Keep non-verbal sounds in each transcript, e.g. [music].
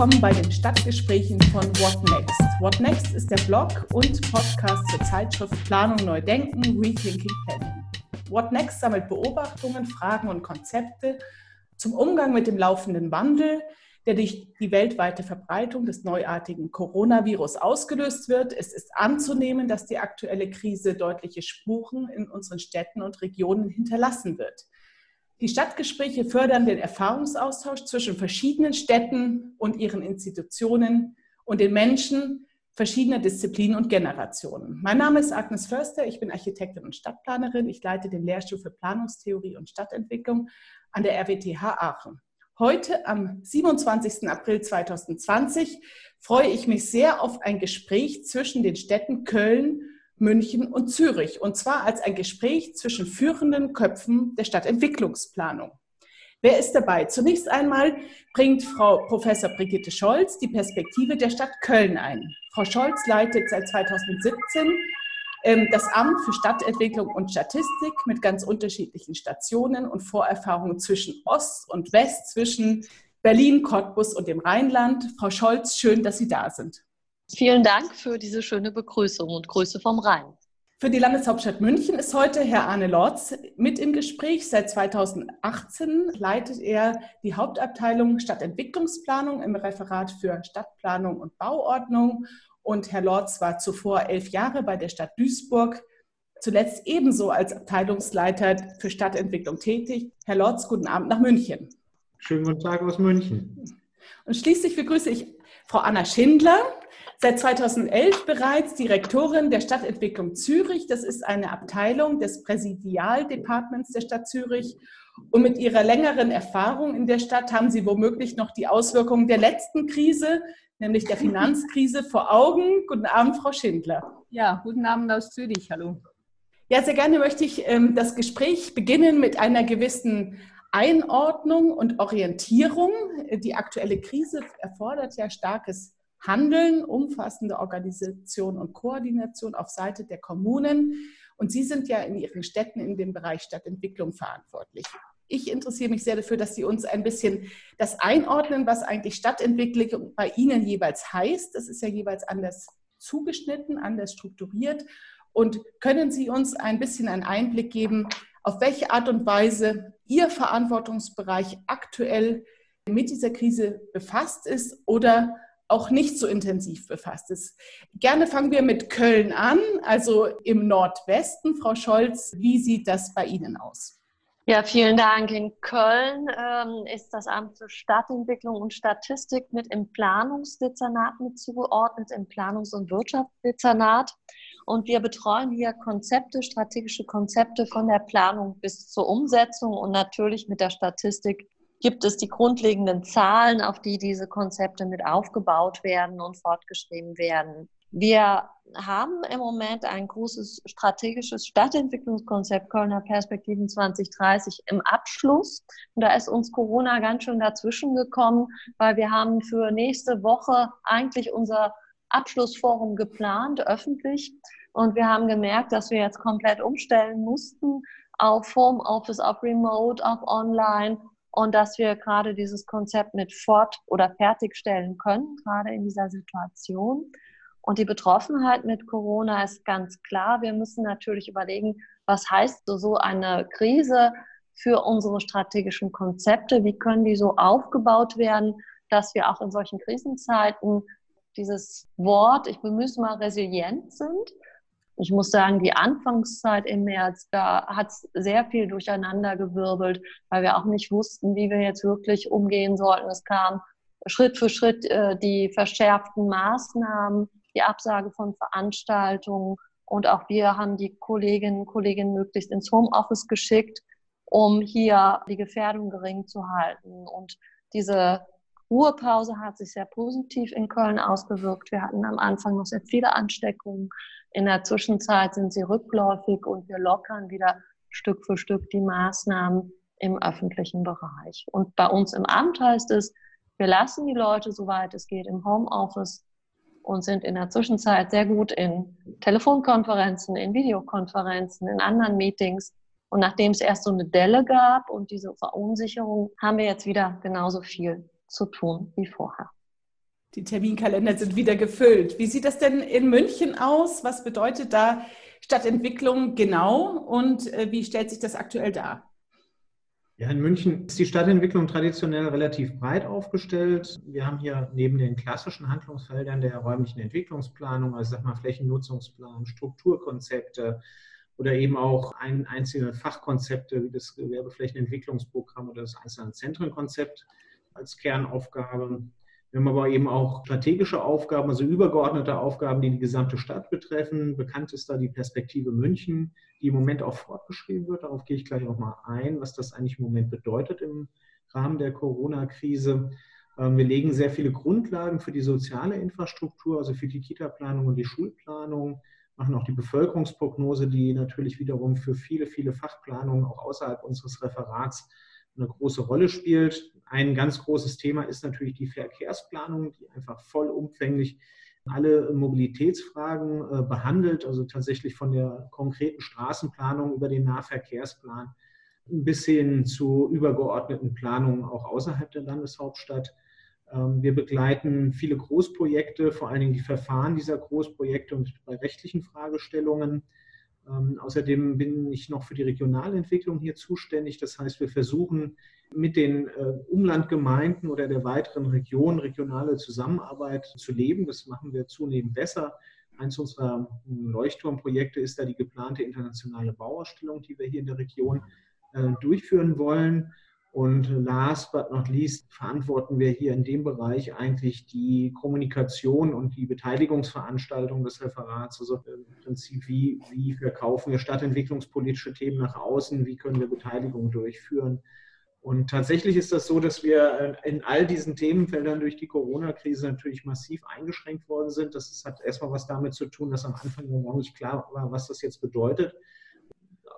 willkommen bei den Stadtgesprächen von What Next. What Next ist der Blog und Podcast zur Zeitschrift Planung Neu Denken, Rethinking Planning. What Next sammelt Beobachtungen, Fragen und Konzepte zum Umgang mit dem laufenden Wandel, der durch die weltweite Verbreitung des neuartigen Coronavirus ausgelöst wird. Es ist anzunehmen, dass die aktuelle Krise deutliche Spuren in unseren Städten und Regionen hinterlassen wird. Die Stadtgespräche fördern den Erfahrungsaustausch zwischen verschiedenen Städten und ihren Institutionen und den Menschen verschiedener Disziplinen und Generationen. Mein Name ist Agnes Förster, ich bin Architektin und Stadtplanerin. Ich leite den Lehrstuhl für Planungstheorie und Stadtentwicklung an der RWTH Aachen. Heute, am 27. April 2020, freue ich mich sehr auf ein Gespräch zwischen den Städten Köln, München und Zürich. Und zwar als ein Gespräch zwischen führenden Köpfen der Stadtentwicklungsplanung. Wer ist dabei? Zunächst einmal bringt Frau Professor Brigitte Scholz die Perspektive der Stadt Köln ein. Frau Scholz leitet seit 2017 ähm, das Amt für Stadtentwicklung und Statistik mit ganz unterschiedlichen Stationen und Vorerfahrungen zwischen Ost und West, zwischen Berlin, Cottbus und dem Rheinland. Frau Scholz, schön, dass Sie da sind. Vielen Dank für diese schöne Begrüßung und Grüße vom Rhein. Für die Landeshauptstadt München ist heute Herr Arne Lorz mit im Gespräch. Seit 2018 leitet er die Hauptabteilung Stadtentwicklungsplanung im Referat für Stadtplanung und Bauordnung. Und Herr Lorz war zuvor elf Jahre bei der Stadt Duisburg, zuletzt ebenso als Abteilungsleiter für Stadtentwicklung tätig. Herr Lorz, guten Abend nach München. Schönen guten Tag aus München. Und schließlich begrüße ich Frau Anna Schindler, seit 2011 bereits Direktorin der Stadtentwicklung Zürich. Das ist eine Abteilung des Präsidialdepartements der Stadt Zürich. Und mit ihrer längeren Erfahrung in der Stadt haben Sie womöglich noch die Auswirkungen der letzten Krise, nämlich der Finanzkrise, vor Augen. Guten Abend, Frau Schindler. Ja, guten Abend aus Zürich. Hallo. Ja, sehr gerne möchte ich ähm, das Gespräch beginnen mit einer gewissen Einordnung und Orientierung. Die aktuelle Krise erfordert ja starkes Handeln, umfassende Organisation und Koordination auf Seite der Kommunen. Und Sie sind ja in Ihren Städten in dem Bereich Stadtentwicklung verantwortlich. Ich interessiere mich sehr dafür, dass Sie uns ein bisschen das einordnen, was eigentlich Stadtentwicklung bei Ihnen jeweils heißt. Das ist ja jeweils anders zugeschnitten, anders strukturiert. Und können Sie uns ein bisschen einen Einblick geben, auf welche Art und Weise Ihr Verantwortungsbereich aktuell mit dieser Krise befasst ist oder auch nicht so intensiv befasst ist. Gerne fangen wir mit Köln an, also im Nordwesten. Frau Scholz, wie sieht das bei Ihnen aus? Ja, vielen Dank. In Köln ähm, ist das Amt für Stadtentwicklung und Statistik mit im Planungsdezernat mit zugeordnet, im Planungs- und Wirtschaftsdezernat. Und wir betreuen hier Konzepte, strategische Konzepte von der Planung bis zur Umsetzung und natürlich mit der Statistik gibt es die grundlegenden Zahlen, auf die diese Konzepte mit aufgebaut werden und fortgeschrieben werden. Wir haben im Moment ein großes strategisches Stadtentwicklungskonzept Kölner Perspektiven 2030 im Abschluss. Und da ist uns Corona ganz schön dazwischen gekommen, weil wir haben für nächste Woche eigentlich unser Abschlussforum geplant, öffentlich. Und wir haben gemerkt, dass wir jetzt komplett umstellen mussten auf Homeoffice, auf Remote, auf Online und dass wir gerade dieses Konzept mit fort- oder fertigstellen können, gerade in dieser Situation. Und die Betroffenheit mit Corona ist ganz klar. Wir müssen natürlich überlegen, was heißt so eine Krise für unsere strategischen Konzepte? Wie können die so aufgebaut werden, dass wir auch in solchen Krisenzeiten dieses Wort, ich bemühe es mal, resilient sind ich muss sagen, die Anfangszeit im März, da hat es sehr viel durcheinander gewirbelt, weil wir auch nicht wussten, wie wir jetzt wirklich umgehen sollten. Es kam Schritt für Schritt äh, die verschärften Maßnahmen, die Absage von Veranstaltungen. Und auch wir haben die Kolleginnen und Kollegen möglichst ins Homeoffice geschickt, um hier die Gefährdung gering zu halten. Und diese Ruhepause hat sich sehr positiv in Köln ausgewirkt. Wir hatten am Anfang noch sehr viele Ansteckungen. In der Zwischenzeit sind sie rückläufig und wir lockern wieder Stück für Stück die Maßnahmen im öffentlichen Bereich. Und bei uns im Amt heißt es, wir lassen die Leute, soweit es geht, im Homeoffice und sind in der Zwischenzeit sehr gut in Telefonkonferenzen, in Videokonferenzen, in anderen Meetings. Und nachdem es erst so eine Delle gab und diese Verunsicherung, haben wir jetzt wieder genauso viel zu tun wie vorher. Die Terminkalender sind wieder gefüllt. Wie sieht das denn in München aus? Was bedeutet da Stadtentwicklung genau und äh, wie stellt sich das aktuell dar? Ja, in München ist die Stadtentwicklung traditionell relativ breit aufgestellt. Wir haben hier neben den klassischen Handlungsfeldern der räumlichen Entwicklungsplanung, also sag mal Flächennutzungsplan, Strukturkonzepte oder eben auch ein, einzelne Fachkonzepte wie das Gewerbeflächenentwicklungsprogramm oder das einzelne Zentrenkonzept als Kernaufgabe. Wir haben aber eben auch strategische Aufgaben, also übergeordnete Aufgaben, die die gesamte Stadt betreffen. Bekannt ist da die Perspektive München, die im Moment auch fortgeschrieben wird. Darauf gehe ich gleich auch mal ein, was das eigentlich im Moment bedeutet im Rahmen der Corona-Krise. Ähm, wir legen sehr viele Grundlagen für die soziale Infrastruktur, also für die Kita-Planung und die Schulplanung, machen auch die Bevölkerungsprognose, die natürlich wiederum für viele, viele Fachplanungen auch außerhalb unseres Referats eine große Rolle spielt. Ein ganz großes Thema ist natürlich die Verkehrsplanung, die einfach vollumfänglich alle Mobilitätsfragen äh, behandelt, also tatsächlich von der konkreten Straßenplanung über den Nahverkehrsplan bis hin zu übergeordneten Planungen auch außerhalb der Landeshauptstadt. Ähm, wir begleiten viele Großprojekte, vor allen Dingen die Verfahren dieser Großprojekte und bei rechtlichen Fragestellungen. Ähm, außerdem bin ich noch für die Regionalentwicklung hier zuständig. Das heißt, wir versuchen mit den äh, Umlandgemeinden oder der weiteren Region regionale Zusammenarbeit zu leben. Das machen wir zunehmend besser. Eins unserer hm, Leuchtturmprojekte ist da die geplante internationale Bauausstellung, die wir hier in der Region äh, durchführen wollen. Und last but not least verantworten wir hier in dem Bereich eigentlich die Kommunikation und die Beteiligungsveranstaltung des Referats. Also im Prinzip, wie, wie verkaufen wir stadtentwicklungspolitische Themen nach außen, wie können wir Beteiligung durchführen. Und tatsächlich ist das so, dass wir in all diesen Themenfeldern durch die Corona-Krise natürlich massiv eingeschränkt worden sind. Das hat erstmal was damit zu tun, dass am Anfang noch nicht klar war, was das jetzt bedeutet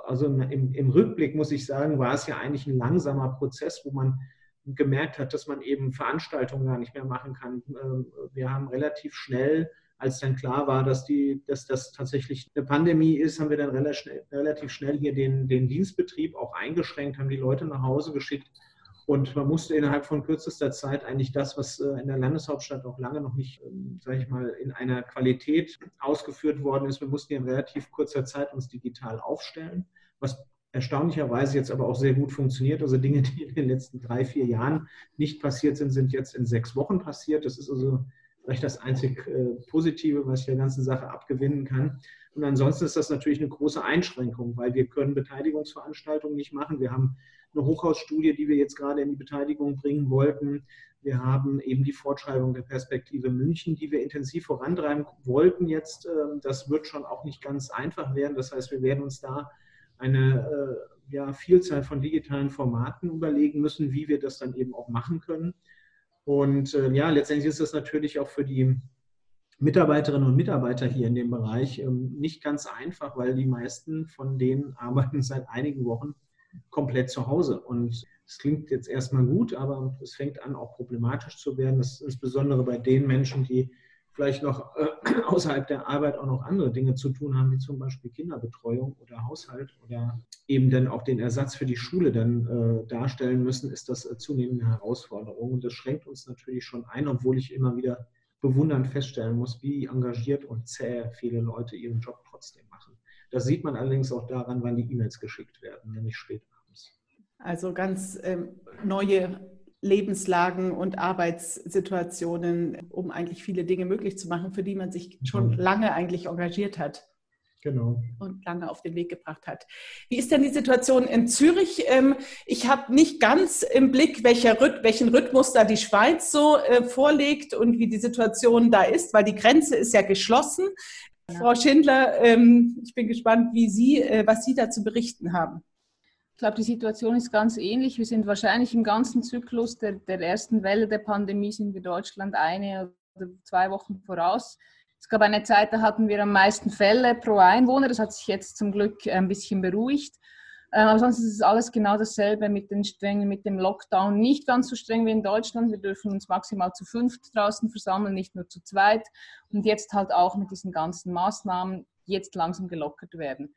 also im, im Rückblick muss ich sagen, war es ja eigentlich ein langsamer Prozess, wo man gemerkt hat, dass man eben Veranstaltungen gar nicht mehr machen kann. Ähm, wir haben relativ schnell, als dann klar war, dass, die, dass das tatsächlich eine Pandemie ist, haben wir dann relativ schnell hier den, den Dienstbetrieb auch eingeschränkt, haben die Leute nach Hause geschickt. Und man musste innerhalb von kürzester Zeit eigentlich das, was äh, in der Landeshauptstadt auch lange noch nicht, ähm, sage ich mal, in einer Qualität ausgeführt worden ist, wir mussten in relativ kurzer Zeit uns digital aufstellen was erstaunlicherweise jetzt aber auch sehr gut funktioniert. Also Dinge, die in den letzten drei, vier Jahren nicht passiert sind, sind jetzt in sechs Wochen passiert. Das ist also vielleicht das einzig äh, Positive, was ich der ganzen Sache abgewinnen kann. Und ansonsten ist das natürlich eine große Einschränkung, weil wir können Beteiligungsveranstaltungen nicht machen. Wir haben eine Hochhausstudie, die wir jetzt gerade in die Beteiligung bringen wollten. Wir haben eben die Fortschreibung der Perspektive München, die wir intensiv vorantreiben wollten jetzt. Ähm, das wird schon auch nicht ganz einfach werden. Das heißt, wir werden uns da eine äh, ja, Vielzahl von digitalen Formaten überlegen müssen, wie wir das dann eben auch machen können. Und äh, ja, letztendlich ist das natürlich auch für die Mitarbeiterinnen und Mitarbeiter hier in dem Bereich ähm, nicht ganz einfach, weil die meisten von denen arbeiten seit einigen Wochen komplett zu Hause. Und es klingt jetzt erstmal gut, aber es fängt an, auch problematisch zu werden. Das ist insbesondere bei den Menschen, die vielleicht noch äh, [clears throat] außerhalb der Arbeit auch noch andere Dinge zu tun haben, wie zum Beispiel Kinderbetreuung oder Haushalt oder eben dann auch den Ersatz für die Schule dann äh, darstellen müssen, ist das äh, zunehmend eine Herausforderung. Und das schränkt uns natürlich schon ein, obwohl ich immer wieder bewundernd feststellen muss, wie engagiert und zäh viele Leute ihren Job trotzdem machen. Das sieht man allerdings auch daran, wann die E-Mails geschickt werden, nämlich spät abends. Also ganz ähm, neue Lebenslagen und Arbeitssituationen, um eigentlich viele Dinge möglich zu machen, für die man sich schon mhm. lange eigentlich engagiert hat. Genau. Und lange auf den Weg gebracht hat. Wie ist denn die Situation in Zürich? Ähm, ich habe nicht ganz im Blick, welchen Rhythmus da die Schweiz so äh, vorlegt und wie die Situation da ist, weil die Grenze ist ja geschlossen. Ja. Frau Schindler, ähm, ich bin gespannt, wie Sie, äh, was Sie da zu berichten haben. Ich glaube, die Situation ist ganz ähnlich. Wir sind wahrscheinlich im ganzen Zyklus der, der ersten Welle der Pandemie sind wir Deutschland eine oder zwei Wochen voraus. Es gab eine Zeit, da hatten wir am meisten Fälle pro Einwohner. Das hat sich jetzt zum Glück ein bisschen beruhigt. Ähm, aber sonst ist es alles genau dasselbe mit den Strengen, mit dem Lockdown. Nicht ganz so streng wie in Deutschland. Wir dürfen uns maximal zu fünf draußen versammeln, nicht nur zu zweit. Und jetzt halt auch mit diesen ganzen Maßnahmen jetzt langsam gelockert werden.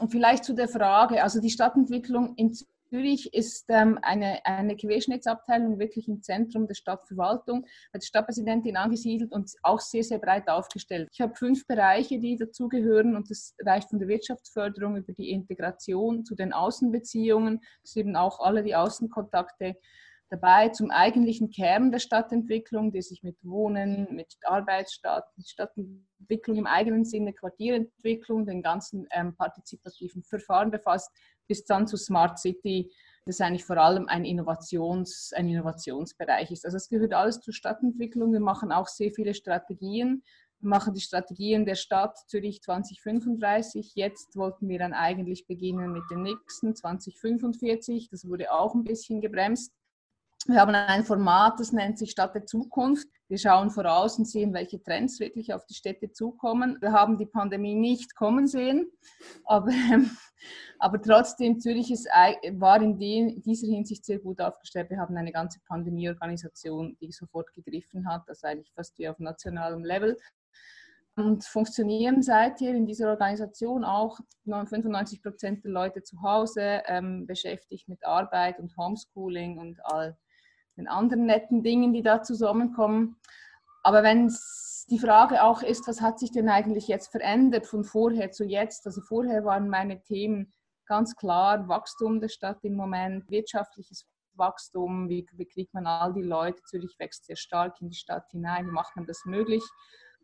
Und vielleicht zu der Frage, also die Stadtentwicklung in Zürich ist ähm, eine, eine Querschnittsabteilung wirklich im Zentrum der Stadtverwaltung, der Stadtpräsidentin angesiedelt und auch sehr, sehr breit aufgestellt. Ich habe fünf Bereiche, die dazugehören und das reicht von der Wirtschaftsförderung über die Integration zu den Außenbeziehungen, das eben auch alle die Außenkontakte dabei zum eigentlichen Kern der Stadtentwicklung, die sich mit Wohnen, mit Arbeitsstadt, mit Stadtentwicklung im eigenen Sinne, Quartierentwicklung, den ganzen ähm, partizipativen Verfahren befasst, bis dann zu Smart City, das eigentlich vor allem ein, Innovations, ein Innovationsbereich ist. Also es gehört alles zur Stadtentwicklung. Wir machen auch sehr viele Strategien. Wir machen die Strategien der Stadt Zürich 2035. Jetzt wollten wir dann eigentlich beginnen mit dem nächsten 2045. Das wurde auch ein bisschen gebremst. Wir haben ein Format, das nennt sich Stadt der Zukunft. Wir schauen voraus und sehen, welche Trends wirklich auf die Städte zukommen. Wir haben die Pandemie nicht kommen sehen, aber, [laughs] aber trotzdem, Zürich ist, war in dieser Hinsicht sehr gut aufgestellt. Wir haben eine ganze Pandemieorganisation, die sofort gegriffen hat, das eigentlich fast wie auf nationalem Level. Und funktionieren seither in dieser Organisation auch 95 Prozent der Leute zu Hause, ähm, beschäftigt mit Arbeit und Homeschooling und all den anderen netten Dingen, die da zusammenkommen. Aber wenn die Frage auch ist, was hat sich denn eigentlich jetzt verändert von vorher zu jetzt? Also vorher waren meine Themen ganz klar Wachstum der Stadt im Moment, wirtschaftliches Wachstum, wie, wie kriegt man all die Leute, Zürich wächst sehr stark in die Stadt hinein, wie macht man das möglich?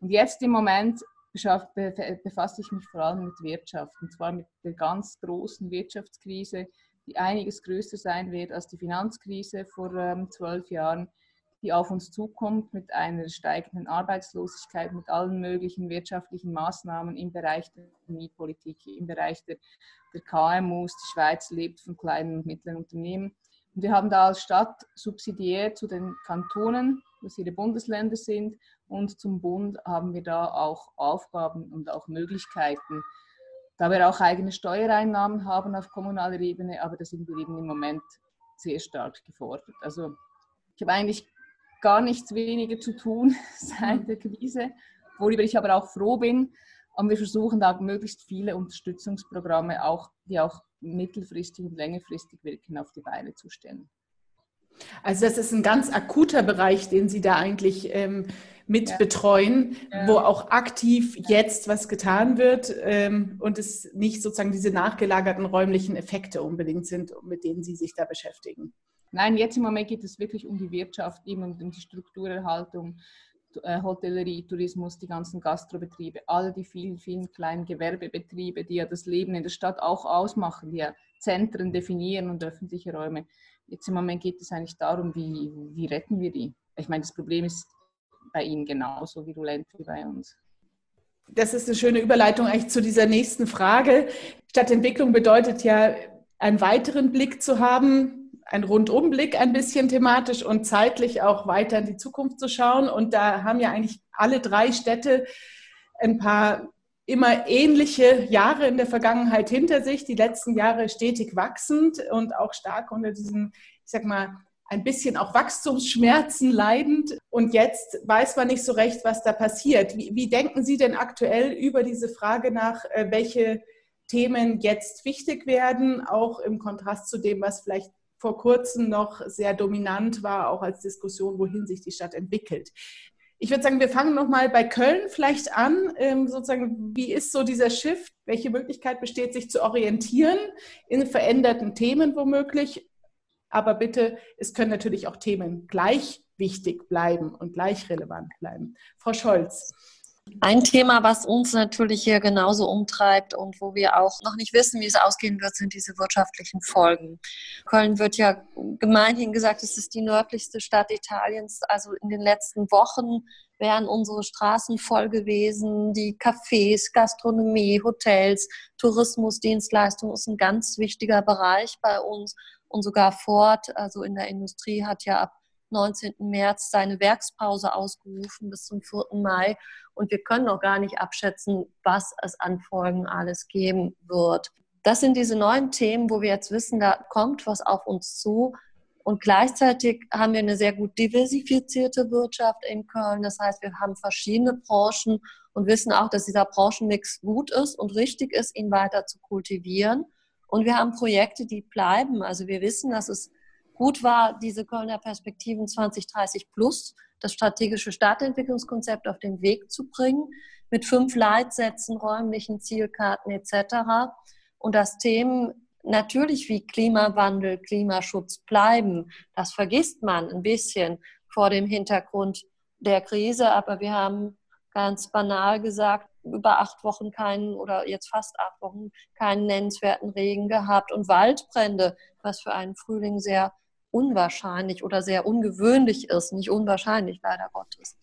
Und jetzt im Moment befasse ich mich vor allem mit Wirtschaft, und zwar mit der ganz großen Wirtschaftskrise, die einiges größer sein wird als die Finanzkrise vor ähm, zwölf Jahren, die auf uns zukommt mit einer steigenden Arbeitslosigkeit, mit allen möglichen wirtschaftlichen Maßnahmen im Bereich der Mietpolitik, im Bereich der, der KMUs. Die Schweiz lebt von kleinen und mittleren Unternehmen. Und wir haben da als Stadt subsidiär zu den Kantonen, was ihre Bundesländer sind, und zum Bund haben wir da auch Aufgaben und auch Möglichkeiten, da wir auch eigene Steuereinnahmen haben auf kommunaler Ebene, aber da sind wir eben im Moment sehr stark gefordert. Also ich habe eigentlich gar nichts weniger zu tun [laughs] seit der Krise, worüber ich aber auch froh bin. Und wir versuchen da möglichst viele Unterstützungsprogramme, auch, die auch mittelfristig und längerfristig wirken, auf die Beine zu stellen. Also das ist ein ganz akuter Bereich, den Sie da eigentlich ähm, mit ja. betreuen, ja. wo auch aktiv jetzt was getan wird ähm, und es nicht sozusagen diese nachgelagerten räumlichen Effekte unbedingt sind, mit denen Sie sich da beschäftigen. Nein, jetzt im Moment geht es wirklich um die Wirtschaft, eben um die Strukturerhaltung, äh, Hotellerie, Tourismus, die ganzen Gastrobetriebe, alle die vielen, vielen kleinen Gewerbebetriebe, die ja das Leben in der Stadt auch ausmachen, die ja Zentren definieren und öffentliche Räume. Jetzt im Moment geht es eigentlich darum, wie, wie retten wir die. Ich meine, das Problem ist bei Ihnen genauso virulent wie bei uns. Das ist eine schöne Überleitung eigentlich zu dieser nächsten Frage. Stadtentwicklung bedeutet ja, einen weiteren Blick zu haben, einen Rundumblick ein bisschen thematisch und zeitlich auch weiter in die Zukunft zu schauen. Und da haben ja eigentlich alle drei Städte ein paar immer ähnliche Jahre in der Vergangenheit hinter sich, die letzten Jahre stetig wachsend und auch stark unter diesen, ich sag mal, ein bisschen auch Wachstumsschmerzen leidend. Und jetzt weiß man nicht so recht, was da passiert. Wie, wie denken Sie denn aktuell über diese Frage nach, äh, welche Themen jetzt wichtig werden, auch im Kontrast zu dem, was vielleicht vor kurzem noch sehr dominant war, auch als Diskussion, wohin sich die Stadt entwickelt. Ich würde sagen, wir fangen nochmal bei Köln vielleicht an. Ähm, sozusagen, wie ist so dieser Shift? Welche Möglichkeit besteht, sich zu orientieren in veränderten Themen womöglich? Aber bitte, es können natürlich auch Themen gleich wichtig bleiben und gleich relevant bleiben. Frau Scholz. Ein Thema, was uns natürlich hier genauso umtreibt und wo wir auch noch nicht wissen, wie es ausgehen wird, sind diese wirtschaftlichen Folgen. Köln wird ja gemeinhin gesagt, es ist die nördlichste Stadt Italiens. Also in den letzten Wochen wären unsere Straßen voll gewesen. Die Cafés, Gastronomie, Hotels, Tourismus, Dienstleistung ist ein ganz wichtiger Bereich bei uns. Und sogar Ford, also in der Industrie, hat ja ab 19. März seine Werkspause ausgerufen bis zum 4. Mai. Und wir können noch gar nicht abschätzen, was es an Folgen alles geben wird. Das sind diese neuen Themen, wo wir jetzt wissen, da kommt was auf uns zu. Und gleichzeitig haben wir eine sehr gut diversifizierte Wirtschaft in Köln. Das heißt, wir haben verschiedene Branchen und wissen auch, dass dieser Branchenmix gut ist und richtig ist, ihn weiter zu kultivieren. Und wir haben Projekte, die bleiben. Also wir wissen, dass es gut war, diese Kölner Perspektiven 2030 plus, das strategische Stadtentwicklungskonzept auf den Weg zu bringen, mit fünf Leitsätzen, räumlichen Zielkarten etc. Und dass Themen natürlich wie Klimawandel, Klimaschutz bleiben. Das vergisst man ein bisschen vor dem Hintergrund der Krise, aber wir haben ganz banal gesagt, über acht Wochen keinen oder jetzt fast acht Wochen keinen nennenswerten Regen gehabt und Waldbrände, was für einen Frühling sehr unwahrscheinlich oder sehr ungewöhnlich ist, nicht unwahrscheinlich leider Gottes.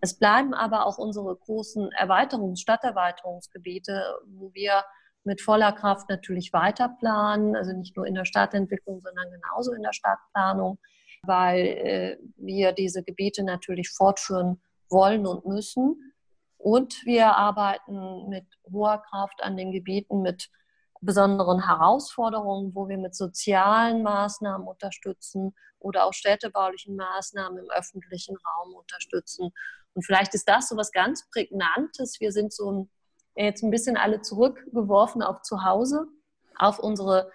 Es bleiben aber auch unsere großen Erweiterungs-, Stadterweiterungsgebiete, wo wir mit voller Kraft natürlich weiter planen, also nicht nur in der Stadtentwicklung, sondern genauso in der Stadtplanung, weil äh, wir diese Gebiete natürlich fortführen wollen und müssen. Und wir arbeiten mit hoher Kraft an den Gebieten mit besonderen Herausforderungen, wo wir mit sozialen Maßnahmen unterstützen oder auch städtebaulichen Maßnahmen im öffentlichen Raum unterstützen. Und vielleicht ist das so was ganz Prägnantes. Wir sind so ein, jetzt ein bisschen alle zurückgeworfen auf zu Hause, auf unsere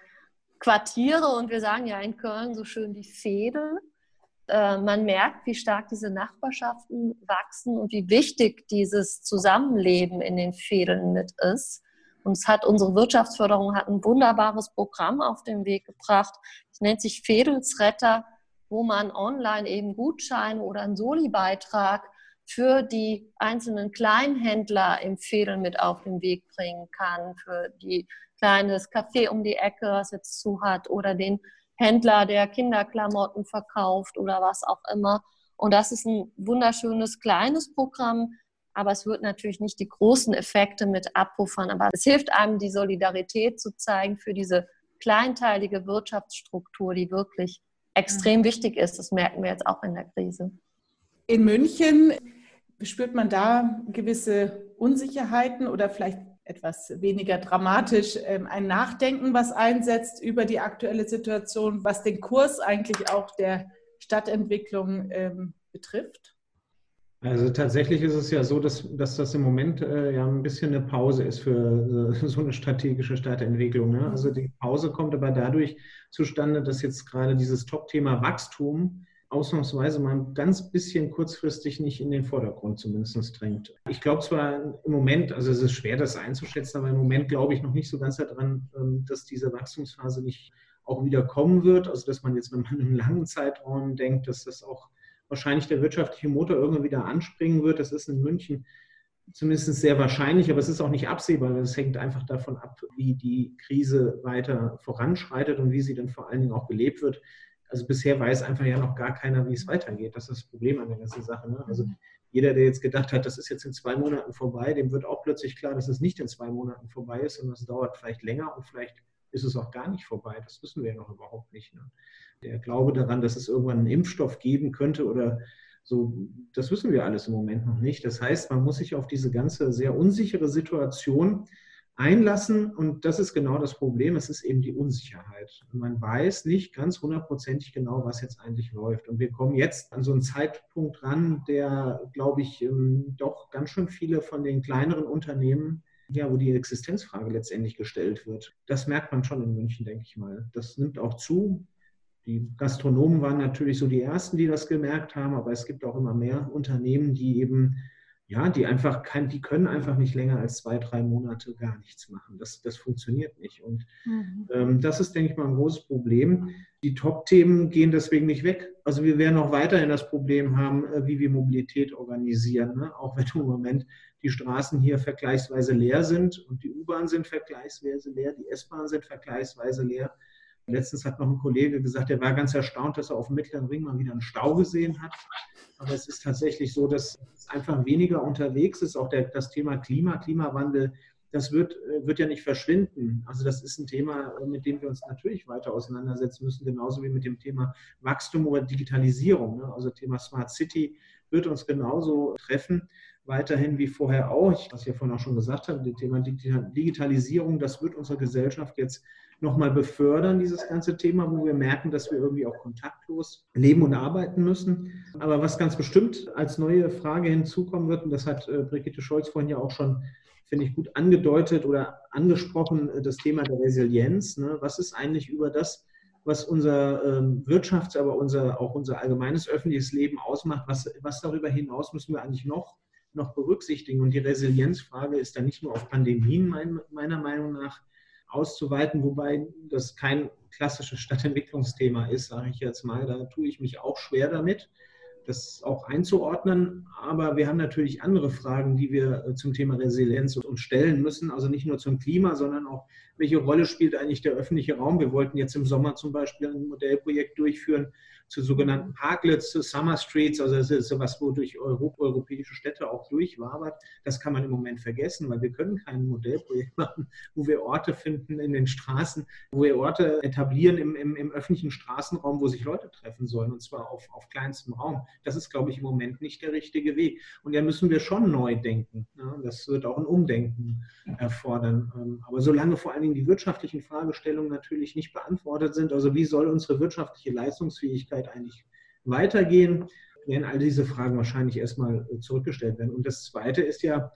Quartiere und wir sagen ja in Köln so schön die Fädel. Äh, man merkt, wie stark diese Nachbarschaften wachsen und wie wichtig dieses Zusammenleben in den Fädeln mit ist. Und es hat unsere Wirtschaftsförderung hat ein wunderbares Programm auf den Weg gebracht. Es nennt sich Fädelsretter, wo man online eben Gutscheine oder einen Soli-Beitrag für die einzelnen Kleinhändler im Fädel mit auf den Weg bringen kann, für die kleines Café um die Ecke, was jetzt zu hat, oder den Händler, der Kinderklamotten verkauft oder was auch immer. Und das ist ein wunderschönes kleines Programm, aber es wird natürlich nicht die großen Effekte mit abpuffern. Aber es hilft einem, die Solidarität zu zeigen für diese kleinteilige Wirtschaftsstruktur, die wirklich extrem mhm. wichtig ist. Das merken wir jetzt auch in der Krise. In München spürt man da gewisse Unsicherheiten oder vielleicht etwas weniger dramatisch ähm, ein Nachdenken, was einsetzt über die aktuelle Situation, was den Kurs eigentlich auch der Stadtentwicklung ähm, betrifft? Also tatsächlich ist es ja so, dass, dass das im Moment äh, ja ein bisschen eine Pause ist für äh, [laughs] so eine strategische Stadtentwicklung. Ne? Also die Pause kommt aber dadurch zustande, dass jetzt gerade dieses Top-Thema Wachstum ausnahmsweise mal ein ganz bisschen kurzfristig nicht in den Vordergrund zumindest drängt. Ich glaube zwar im Moment, also es ist schwer, das einzuschätzen, aber im Moment glaube ich noch nicht so ganz daran, ähm, dass diese Wachstumsphase nicht auch wieder kommen wird. Also dass man jetzt, wenn man in einem langen Zeitraum denkt, dass das auch wahrscheinlich der wirtschaftliche Motor irgendwann wieder anspringen wird. Das ist in München zumindest sehr wahrscheinlich, aber es ist auch nicht absehbar. Es hängt einfach davon ab, wie die Krise weiter voranschreitet und wie sie dann vor allen Dingen auch gelebt wird. Also bisher weiß einfach ja noch gar keiner, wie es weitergeht. Das ist das Problem an der ganzen Sache. Ne? Also jeder, der jetzt gedacht hat, das ist jetzt in zwei Monaten vorbei, dem wird auch plötzlich klar, dass es nicht in zwei Monaten vorbei ist, sondern es dauert vielleicht länger und vielleicht ist es auch gar nicht vorbei. Das wissen wir ja noch überhaupt nicht. Ne? Der Glaube daran, dass es irgendwann einen Impfstoff geben könnte oder so, das wissen wir alles im Moment noch nicht. Das heißt, man muss sich auf diese ganze sehr unsichere Situation einlassen und das ist genau das Problem. Es ist eben die Unsicherheit. Man weiß nicht ganz hundertprozentig genau, was jetzt eigentlich läuft. Und wir kommen jetzt an so einen Zeitpunkt ran, der, glaube ich, ähm, doch ganz schön viele von den kleineren Unternehmen ja, wo die Existenzfrage letztendlich gestellt wird. Das merkt man schon in München, denke ich mal. Das nimmt auch zu. Die Gastronomen waren natürlich so die ersten, die das gemerkt haben, aber es gibt auch immer mehr Unternehmen, die eben, ja, die einfach kein, die können einfach nicht länger als zwei, drei Monate gar nichts machen. Das, das funktioniert nicht. Und mhm. ähm, das ist, denke ich mal, ein großes Problem. Die Top-Themen gehen deswegen nicht weg. Also wir werden auch weiterhin das Problem haben, äh, wie wir Mobilität organisieren, ne? auch wenn im Moment die Straßen hier vergleichsweise leer sind und die U-Bahn sind vergleichsweise leer, die S-Bahn sind vergleichsweise leer. Letztens hat noch ein Kollege gesagt, er war ganz erstaunt, dass er auf dem Mittleren Ring mal wieder einen Stau gesehen hat. Aber es ist tatsächlich so, dass es einfach weniger unterwegs ist. Auch der, das Thema Klima, Klimawandel, das wird, wird ja nicht verschwinden. Also das ist ein Thema, mit dem wir uns natürlich weiter auseinandersetzen müssen, genauso wie mit dem Thema Wachstum oder Digitalisierung. Ne? Also Thema Smart City wird uns genauso treffen. Weiterhin wie vorher auch. Was ich ja vorhin auch schon gesagt habe, das Thema Digitalisierung, das wird unsere Gesellschaft jetzt nochmal befördern, dieses ganze Thema, wo wir merken, dass wir irgendwie auch kontaktlos leben und arbeiten müssen. Aber was ganz bestimmt als neue Frage hinzukommen wird, und das hat äh, Brigitte Scholz vorhin ja auch schon, finde ich, gut angedeutet oder angesprochen, äh, das Thema der Resilienz. Ne? Was ist eigentlich über das, was unser ähm, Wirtschafts-, aber unser, auch unser allgemeines öffentliches Leben ausmacht, was, was darüber hinaus müssen wir eigentlich noch noch berücksichtigen. Und die Resilienzfrage ist dann nicht nur auf Pandemien mein, meiner Meinung nach auszuweiten, wobei das kein klassisches Stadtentwicklungsthema ist, sage ich jetzt mal. Da tue ich mich auch schwer damit, das auch einzuordnen. Aber wir haben natürlich andere Fragen, die wir äh, zum Thema Resilienz uns stellen müssen. Also nicht nur zum Klima, sondern auch, welche Rolle spielt eigentlich der öffentliche Raum? Wir wollten jetzt im Sommer zum Beispiel ein Modellprojekt durchführen, zu sogenannten Parklets, zu Summer Streets, also das ist sowas, wo durch Europa, europäische Städte auch durchwabert. Das kann man im Moment vergessen, weil wir können kein Modellprojekt [laughs] machen, wo wir Orte finden in den Straßen, wo wir Orte etablieren im, im, im öffentlichen Straßenraum, wo sich Leute treffen sollen, und zwar auf, auf kleinstem Raum. Das ist, glaube ich, im Moment nicht der richtige Weg. Und da müssen wir schon neu denken. Ne? Das wird auch ein Umdenken erfordern. Ähm, aber solange vor allen Dingen die wirtschaftlichen Fragestellungen natürlich nicht beantwortet sind, also wie soll unsere wirtschaftliche Leistungsfähigkeit Möglichkeit eigentlich weitergehen, werden all diese Fragen wahrscheinlich erstmal äh, zurückgestellt werden. Und das Zweite ist ja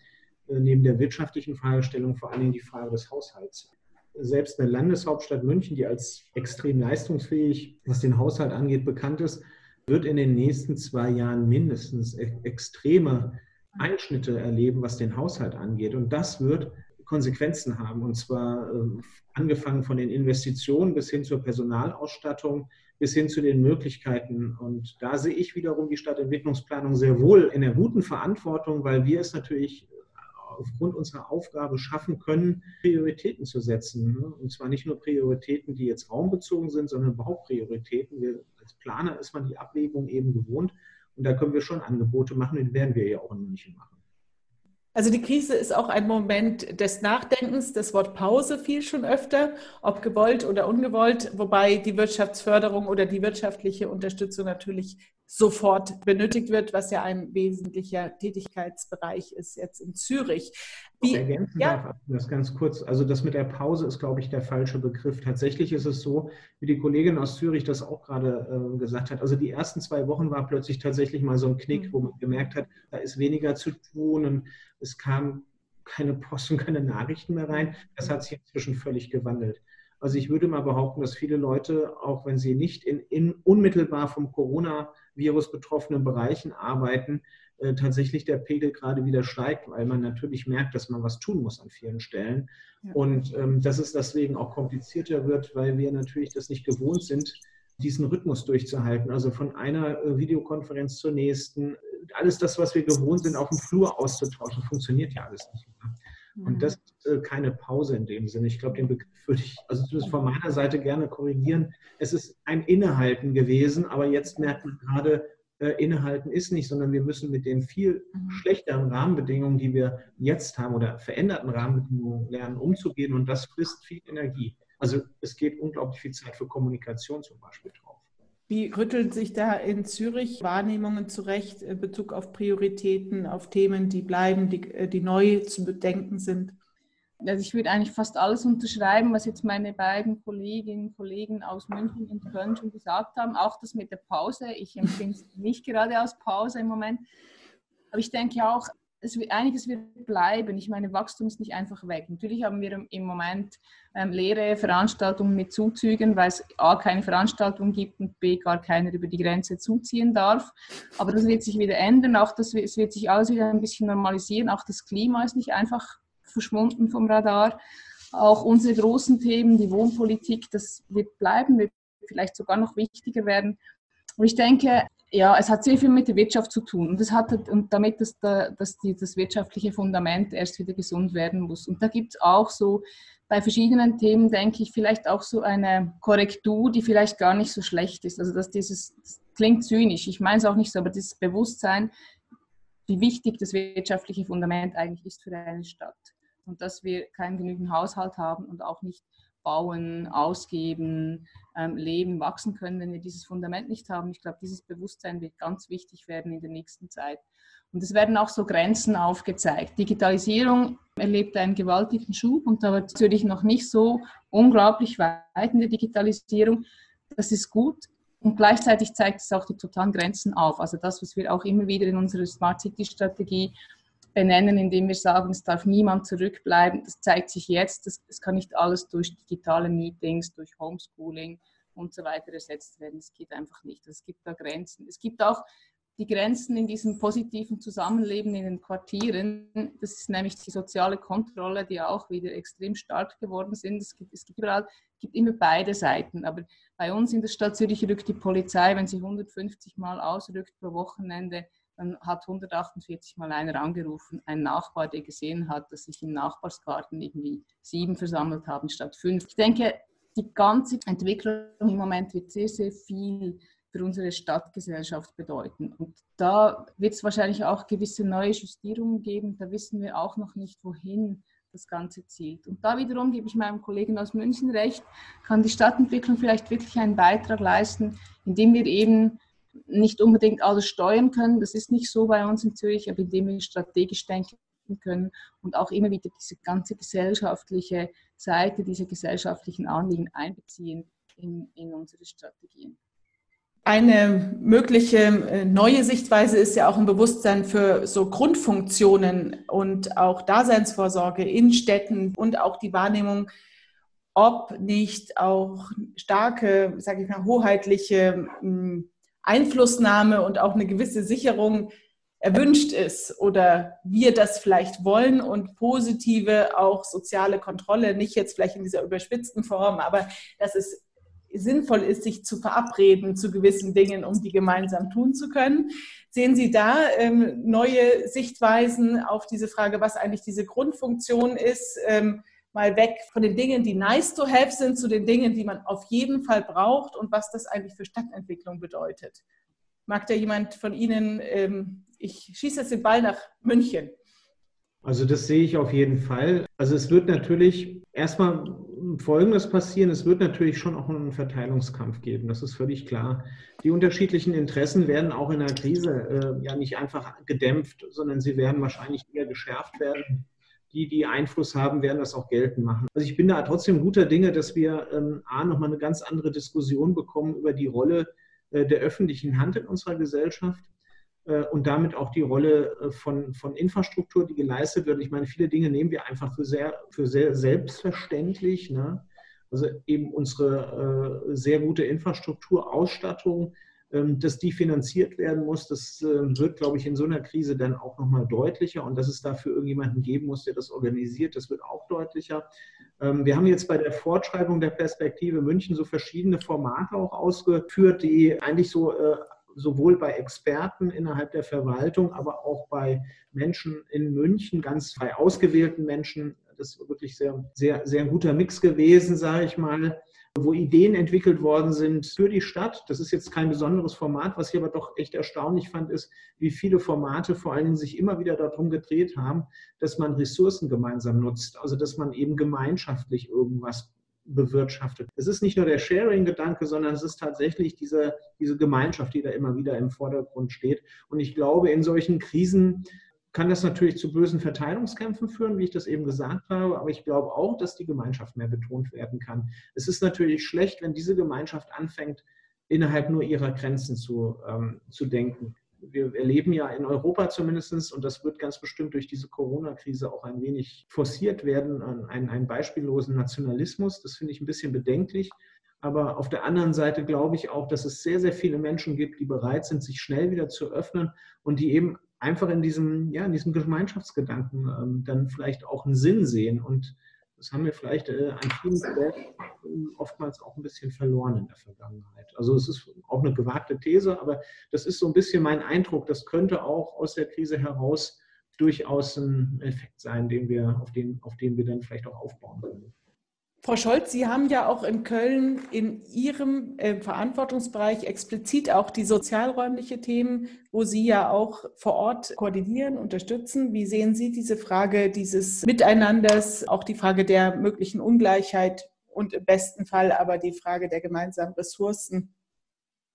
äh, neben der wirtschaftlichen Fragestellung vor allen Dingen die Frage des Haushalts. Selbst eine Landeshauptstadt München, die als extrem leistungsfähig, was den Haushalt angeht, bekannt ist, wird in den nächsten zwei Jahren mindestens extreme Einschnitte erleben, was den Haushalt angeht. Und das wird Konsequenzen haben. Und zwar äh, angefangen von den Investitionen bis hin zur Personalausstattung, bis hin zu den Möglichkeiten. Und da sehe ich wiederum die Stadtentwicklungsplanung sehr wohl in der guten Verantwortung, weil wir es natürlich aufgrund unserer Aufgabe schaffen können, Prioritäten zu setzen. Ne? Und zwar nicht nur Prioritäten, die jetzt raumbezogen sind, sondern überhaupt Prioritäten. Wir, als Planer ist man die Abwägung eben gewohnt. Und da können wir schon Angebote machen, die werden wir ja auch in München machen. Also die Krise ist auch ein Moment des Nachdenkens. Das Wort Pause fiel schon öfter, ob gewollt oder ungewollt, wobei die Wirtschaftsförderung oder die wirtschaftliche Unterstützung natürlich sofort benötigt wird, was ja ein wesentlicher Tätigkeitsbereich ist jetzt in Zürich. Wie, ergänzen ja. darf, das ganz kurz. Also das mit der Pause ist, glaube ich, der falsche Begriff. Tatsächlich ist es so, wie die Kollegin aus Zürich das auch gerade äh, gesagt hat. Also die ersten zwei Wochen war plötzlich tatsächlich mal so ein Knick, mhm. wo man gemerkt hat, da ist weniger zu tun und es kam keine Post und keine Nachrichten mehr rein. Das hat sich inzwischen völlig gewandelt. Also ich würde mal behaupten, dass viele Leute, auch wenn sie nicht in, in unmittelbar vom Coronavirus betroffenen Bereichen arbeiten, äh, tatsächlich der Pegel gerade wieder steigt, weil man natürlich merkt, dass man was tun muss an vielen Stellen. Ja. Und ähm, dass es deswegen auch komplizierter wird, weil wir natürlich das nicht gewohnt sind, diesen Rhythmus durchzuhalten. Also von einer äh, Videokonferenz zur nächsten. Alles das, was wir gewohnt sind, auf dem Flur auszutauschen, funktioniert ja alles nicht mehr. Und mhm. das ist äh, keine Pause in dem Sinne. Ich glaube, den Begriff würde ich, also zumindest von meiner Seite gerne korrigieren. Es ist ein Innehalten gewesen, aber jetzt merkt man gerade, äh, innehalten ist nicht, sondern wir müssen mit den viel mhm. schlechteren Rahmenbedingungen, die wir jetzt haben oder veränderten Rahmenbedingungen lernen, umzugehen und das frisst viel Energie. Also es geht unglaublich viel Zeit für Kommunikation zum Beispiel drauf. Wie rüttelt sich da in Zürich Wahrnehmungen zurecht in Bezug auf Prioritäten, auf Themen, die bleiben, die, äh, die neu zu bedenken sind? Also ich würde eigentlich fast alles unterschreiben, was jetzt meine beiden Kolleginnen und Kollegen aus München und Köln schon gesagt haben. Auch das mit der Pause. Ich empfinde es nicht gerade als Pause im Moment. Aber ich denke auch, es einiges wird bleiben. Ich meine, Wachstum ist nicht einfach weg. Natürlich haben wir im Moment ähm, leere Veranstaltungen mit Zuzügen, weil es A, keine Veranstaltung gibt und B, gar keiner über die Grenze zuziehen darf. Aber das wird sich wieder ändern. Auch das, es wird sich alles wieder ein bisschen normalisieren. Auch das Klima ist nicht einfach verschwunden vom Radar. Auch unsere großen Themen, die Wohnpolitik, das wird bleiben, wird vielleicht sogar noch wichtiger werden. Und ich denke, ja, es hat sehr viel mit der Wirtschaft zu tun und, das hat, und damit dass, dass die, das wirtschaftliche Fundament erst wieder gesund werden muss. Und da gibt es auch so bei verschiedenen Themen, denke ich, vielleicht auch so eine Korrektur, die vielleicht gar nicht so schlecht ist. Also dass dieses, das klingt zynisch, ich meine es auch nicht so, aber dieses Bewusstsein, wie wichtig das wirtschaftliche Fundament eigentlich ist für eine Stadt und dass wir keinen genügend Haushalt haben und auch nicht bauen, ausgeben, ähm, leben, wachsen können, wenn wir dieses Fundament nicht haben. Ich glaube, dieses Bewusstsein wird ganz wichtig werden in der nächsten Zeit. Und es werden auch so Grenzen aufgezeigt. Digitalisierung erlebt einen gewaltigen Schub und da wird Zürich noch nicht so unglaublich weit in der Digitalisierung. Das ist gut. Und gleichzeitig zeigt es auch die totalen Grenzen auf. Also das, was wir auch immer wieder in unserer Smart City Strategie benennen, indem wir sagen, es darf niemand zurückbleiben. Das zeigt sich jetzt. Es kann nicht alles durch digitale Meetings, durch Homeschooling und so weiter ersetzt werden. Es geht einfach nicht. Es gibt da Grenzen. Es gibt auch die Grenzen in diesem positiven Zusammenleben in den Quartieren. Das ist nämlich die soziale Kontrolle, die auch wieder extrem stark geworden sind. Es gibt, es gibt überall, es gibt immer beide Seiten. Aber bei uns in der Stadt Zürich rückt die Polizei, wenn sie 150 Mal ausrückt pro Wochenende, dann hat 148 Mal einer angerufen, ein Nachbar, der gesehen hat, dass sich im Nachbarsgarten irgendwie sieben versammelt haben statt fünf. Ich denke, die ganze Entwicklung im Moment wird sehr, sehr viel für unsere Stadtgesellschaft bedeuten. Und da wird es wahrscheinlich auch gewisse neue Justierungen geben. Da wissen wir auch noch nicht, wohin das Ganze zielt. Und da wiederum gebe ich meinem Kollegen aus München recht, kann die Stadtentwicklung vielleicht wirklich einen Beitrag leisten, indem wir eben nicht unbedingt alles steuern können. Das ist nicht so bei uns in Zürich, aber indem wir strategisch denken können und auch immer wieder diese ganze gesellschaftliche Seite, diese gesellschaftlichen Anliegen einbeziehen in, in unsere Strategien. Eine mögliche äh, neue Sichtweise ist ja auch ein Bewusstsein für so Grundfunktionen und auch Daseinsvorsorge in Städten und auch die Wahrnehmung, ob nicht auch starke, sage ich mal, hoheitliche Einflussnahme und auch eine gewisse Sicherung erwünscht ist oder wir das vielleicht wollen und positive auch soziale Kontrolle, nicht jetzt vielleicht in dieser überspitzten Form, aber dass es sinnvoll ist, sich zu verabreden zu gewissen Dingen, um die gemeinsam tun zu können. Sehen Sie da ähm, neue Sichtweisen auf diese Frage, was eigentlich diese Grundfunktion ist? Ähm, mal weg von den Dingen, die nice to have sind, zu den Dingen, die man auf jeden Fall braucht und was das eigentlich für Stadtentwicklung bedeutet. Mag da jemand von Ihnen, ähm, ich schieße jetzt den Ball nach München. Also das sehe ich auf jeden Fall. Also es wird natürlich erstmal Folgendes passieren. Es wird natürlich schon auch einen Verteilungskampf geben. Das ist völlig klar. Die unterschiedlichen Interessen werden auch in der Krise äh, ja nicht einfach gedämpft, sondern sie werden wahrscheinlich eher geschärft werden. Die, die Einfluss haben, werden das auch geltend machen. Also ich bin da trotzdem guter Dinge, dass wir ähm, A, nochmal eine ganz andere Diskussion bekommen über die Rolle äh, der öffentlichen Hand in unserer Gesellschaft äh, und damit auch die Rolle äh, von, von Infrastruktur, die geleistet wird. Ich meine, viele Dinge nehmen wir einfach für sehr, für sehr selbstverständlich. Ne? Also eben unsere äh, sehr gute Infrastrukturausstattung, dass die finanziert werden muss, das äh, wird, glaube ich, in so einer Krise dann auch nochmal deutlicher. Und dass es dafür irgendjemanden geben muss, der das organisiert, das wird auch deutlicher. Ähm, wir haben jetzt bei der Fortschreibung der Perspektive München so verschiedene Formate auch ausgeführt, die eigentlich so äh, sowohl bei Experten innerhalb der Verwaltung, aber auch bei Menschen in München, ganz frei ausgewählten Menschen. Das ist wirklich sehr, sehr, sehr guter Mix gewesen, sage ich mal, wo Ideen entwickelt worden sind für die Stadt. Das ist jetzt kein besonderes Format. Was ich aber doch echt erstaunlich fand, ist, wie viele Formate vor allen Dingen sich immer wieder darum gedreht haben, dass man Ressourcen gemeinsam nutzt. Also, dass man eben gemeinschaftlich irgendwas bewirtschaftet. Es ist nicht nur der Sharing-Gedanke, sondern es ist tatsächlich diese, diese Gemeinschaft, die da immer wieder im Vordergrund steht. Und ich glaube, in solchen Krisen kann das natürlich zu bösen Verteilungskämpfen führen, wie ich das eben gesagt habe, aber ich glaube auch, dass die Gemeinschaft mehr betont werden kann. Es ist natürlich schlecht, wenn diese Gemeinschaft anfängt, innerhalb nur ihrer Grenzen zu, ähm, zu denken wir erleben ja in Europa zumindest, und das wird ganz bestimmt durch diese Corona-Krise auch ein wenig forciert werden, einen, einen beispiellosen Nationalismus. Das finde ich ein bisschen bedenklich. Aber auf der anderen Seite glaube ich auch, dass es sehr, sehr viele Menschen gibt, die bereit sind, sich schnell wieder zu öffnen und die eben einfach in diesem, ja, in diesem Gemeinschaftsgedanken ähm, dann vielleicht auch einen Sinn sehen. Und das haben wir vielleicht äh, an vielen Stellen oftmals auch ein bisschen verloren in der Vergangenheit. Also es ist auch eine gewagte These, aber das ist so ein bisschen mein Eindruck. Das könnte auch aus der Krise heraus durchaus ein Effekt sein, den wir, auf, den, auf den wir dann vielleicht auch aufbauen können. Frau Scholz, Sie haben ja auch in Köln in Ihrem äh, Verantwortungsbereich explizit auch die sozialräumliche Themen, wo Sie ja auch vor Ort koordinieren, unterstützen. Wie sehen Sie diese Frage dieses Miteinanders, auch die Frage der möglichen Ungleichheit und im besten Fall aber die Frage der gemeinsamen Ressourcen?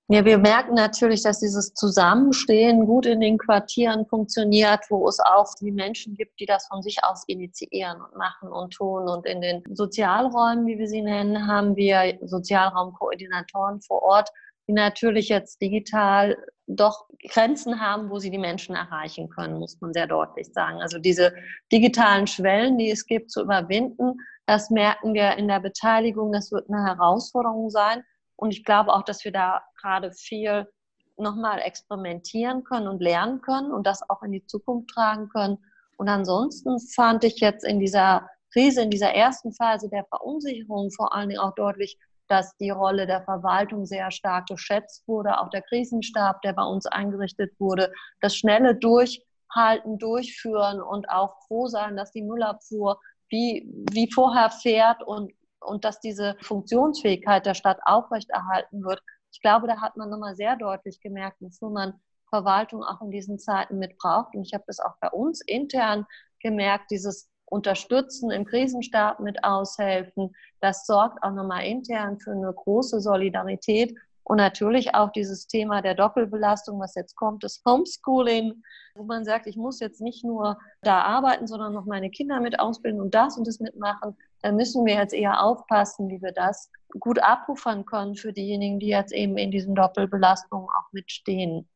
Ja, wir merken natürlich, dass dieses Zusammenstehen gut in den Quartieren funktioniert, wo es auch die Menschen gibt, die das von sich aus initiieren und machen und tun. Und in den Sozialräumen, wie wir sie nennen, haben wir Sozialraumkoordinatoren vor Ort, die natürlich jetzt digital doch Grenzen haben, wo sie die Menschen erreichen können, muss man sehr deutlich sagen. Also diese digitalen Schwellen, die es gibt, zu überwinden, das merken wir in der Beteiligung. Das wird eine Herausforderung sein. Und ich glaube auch, dass wir da gerade viel nochmal experimentieren können und lernen können und das auch in die Zukunft tragen können. Und ansonsten fand ich jetzt in dieser Krise, in dieser ersten Phase der Verunsicherung vor allen Dingen auch deutlich, dass die Rolle der Verwaltung sehr stark geschätzt wurde, auch der Krisenstab, der bei uns eingerichtet wurde, das schnelle Durchhalten, Durchführen und auch froh sein, dass die Müllabfuhr wie, wie vorher fährt und und dass diese Funktionsfähigkeit der Stadt aufrechterhalten wird. Ich glaube, da hat man nochmal sehr deutlich gemerkt, wofür man Verwaltung auch in diesen Zeiten mit braucht. Und ich habe das auch bei uns intern gemerkt, dieses Unterstützen im Krisenstab mit aushelfen, das sorgt auch nochmal intern für eine große Solidarität und natürlich auch dieses Thema der Doppelbelastung, was jetzt kommt, das Homeschooling, wo man sagt, ich muss jetzt nicht nur da arbeiten, sondern noch meine Kinder mit ausbilden und das und das mitmachen. Da müssen wir jetzt eher aufpassen, wie wir das gut abpuffern können für diejenigen, die jetzt eben in diesen Doppelbelastungen auch mitstehen.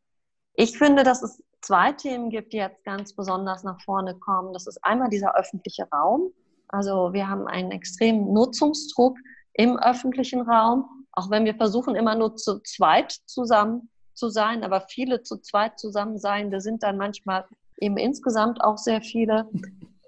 Ich finde, dass es zwei Themen gibt, die jetzt ganz besonders nach vorne kommen. Das ist einmal dieser öffentliche Raum. Also wir haben einen extremen Nutzungsdruck im öffentlichen Raum auch wenn wir versuchen, immer nur zu zweit zusammen zu sein, aber viele zu zweit zusammen sein, da sind dann manchmal eben insgesamt auch sehr viele.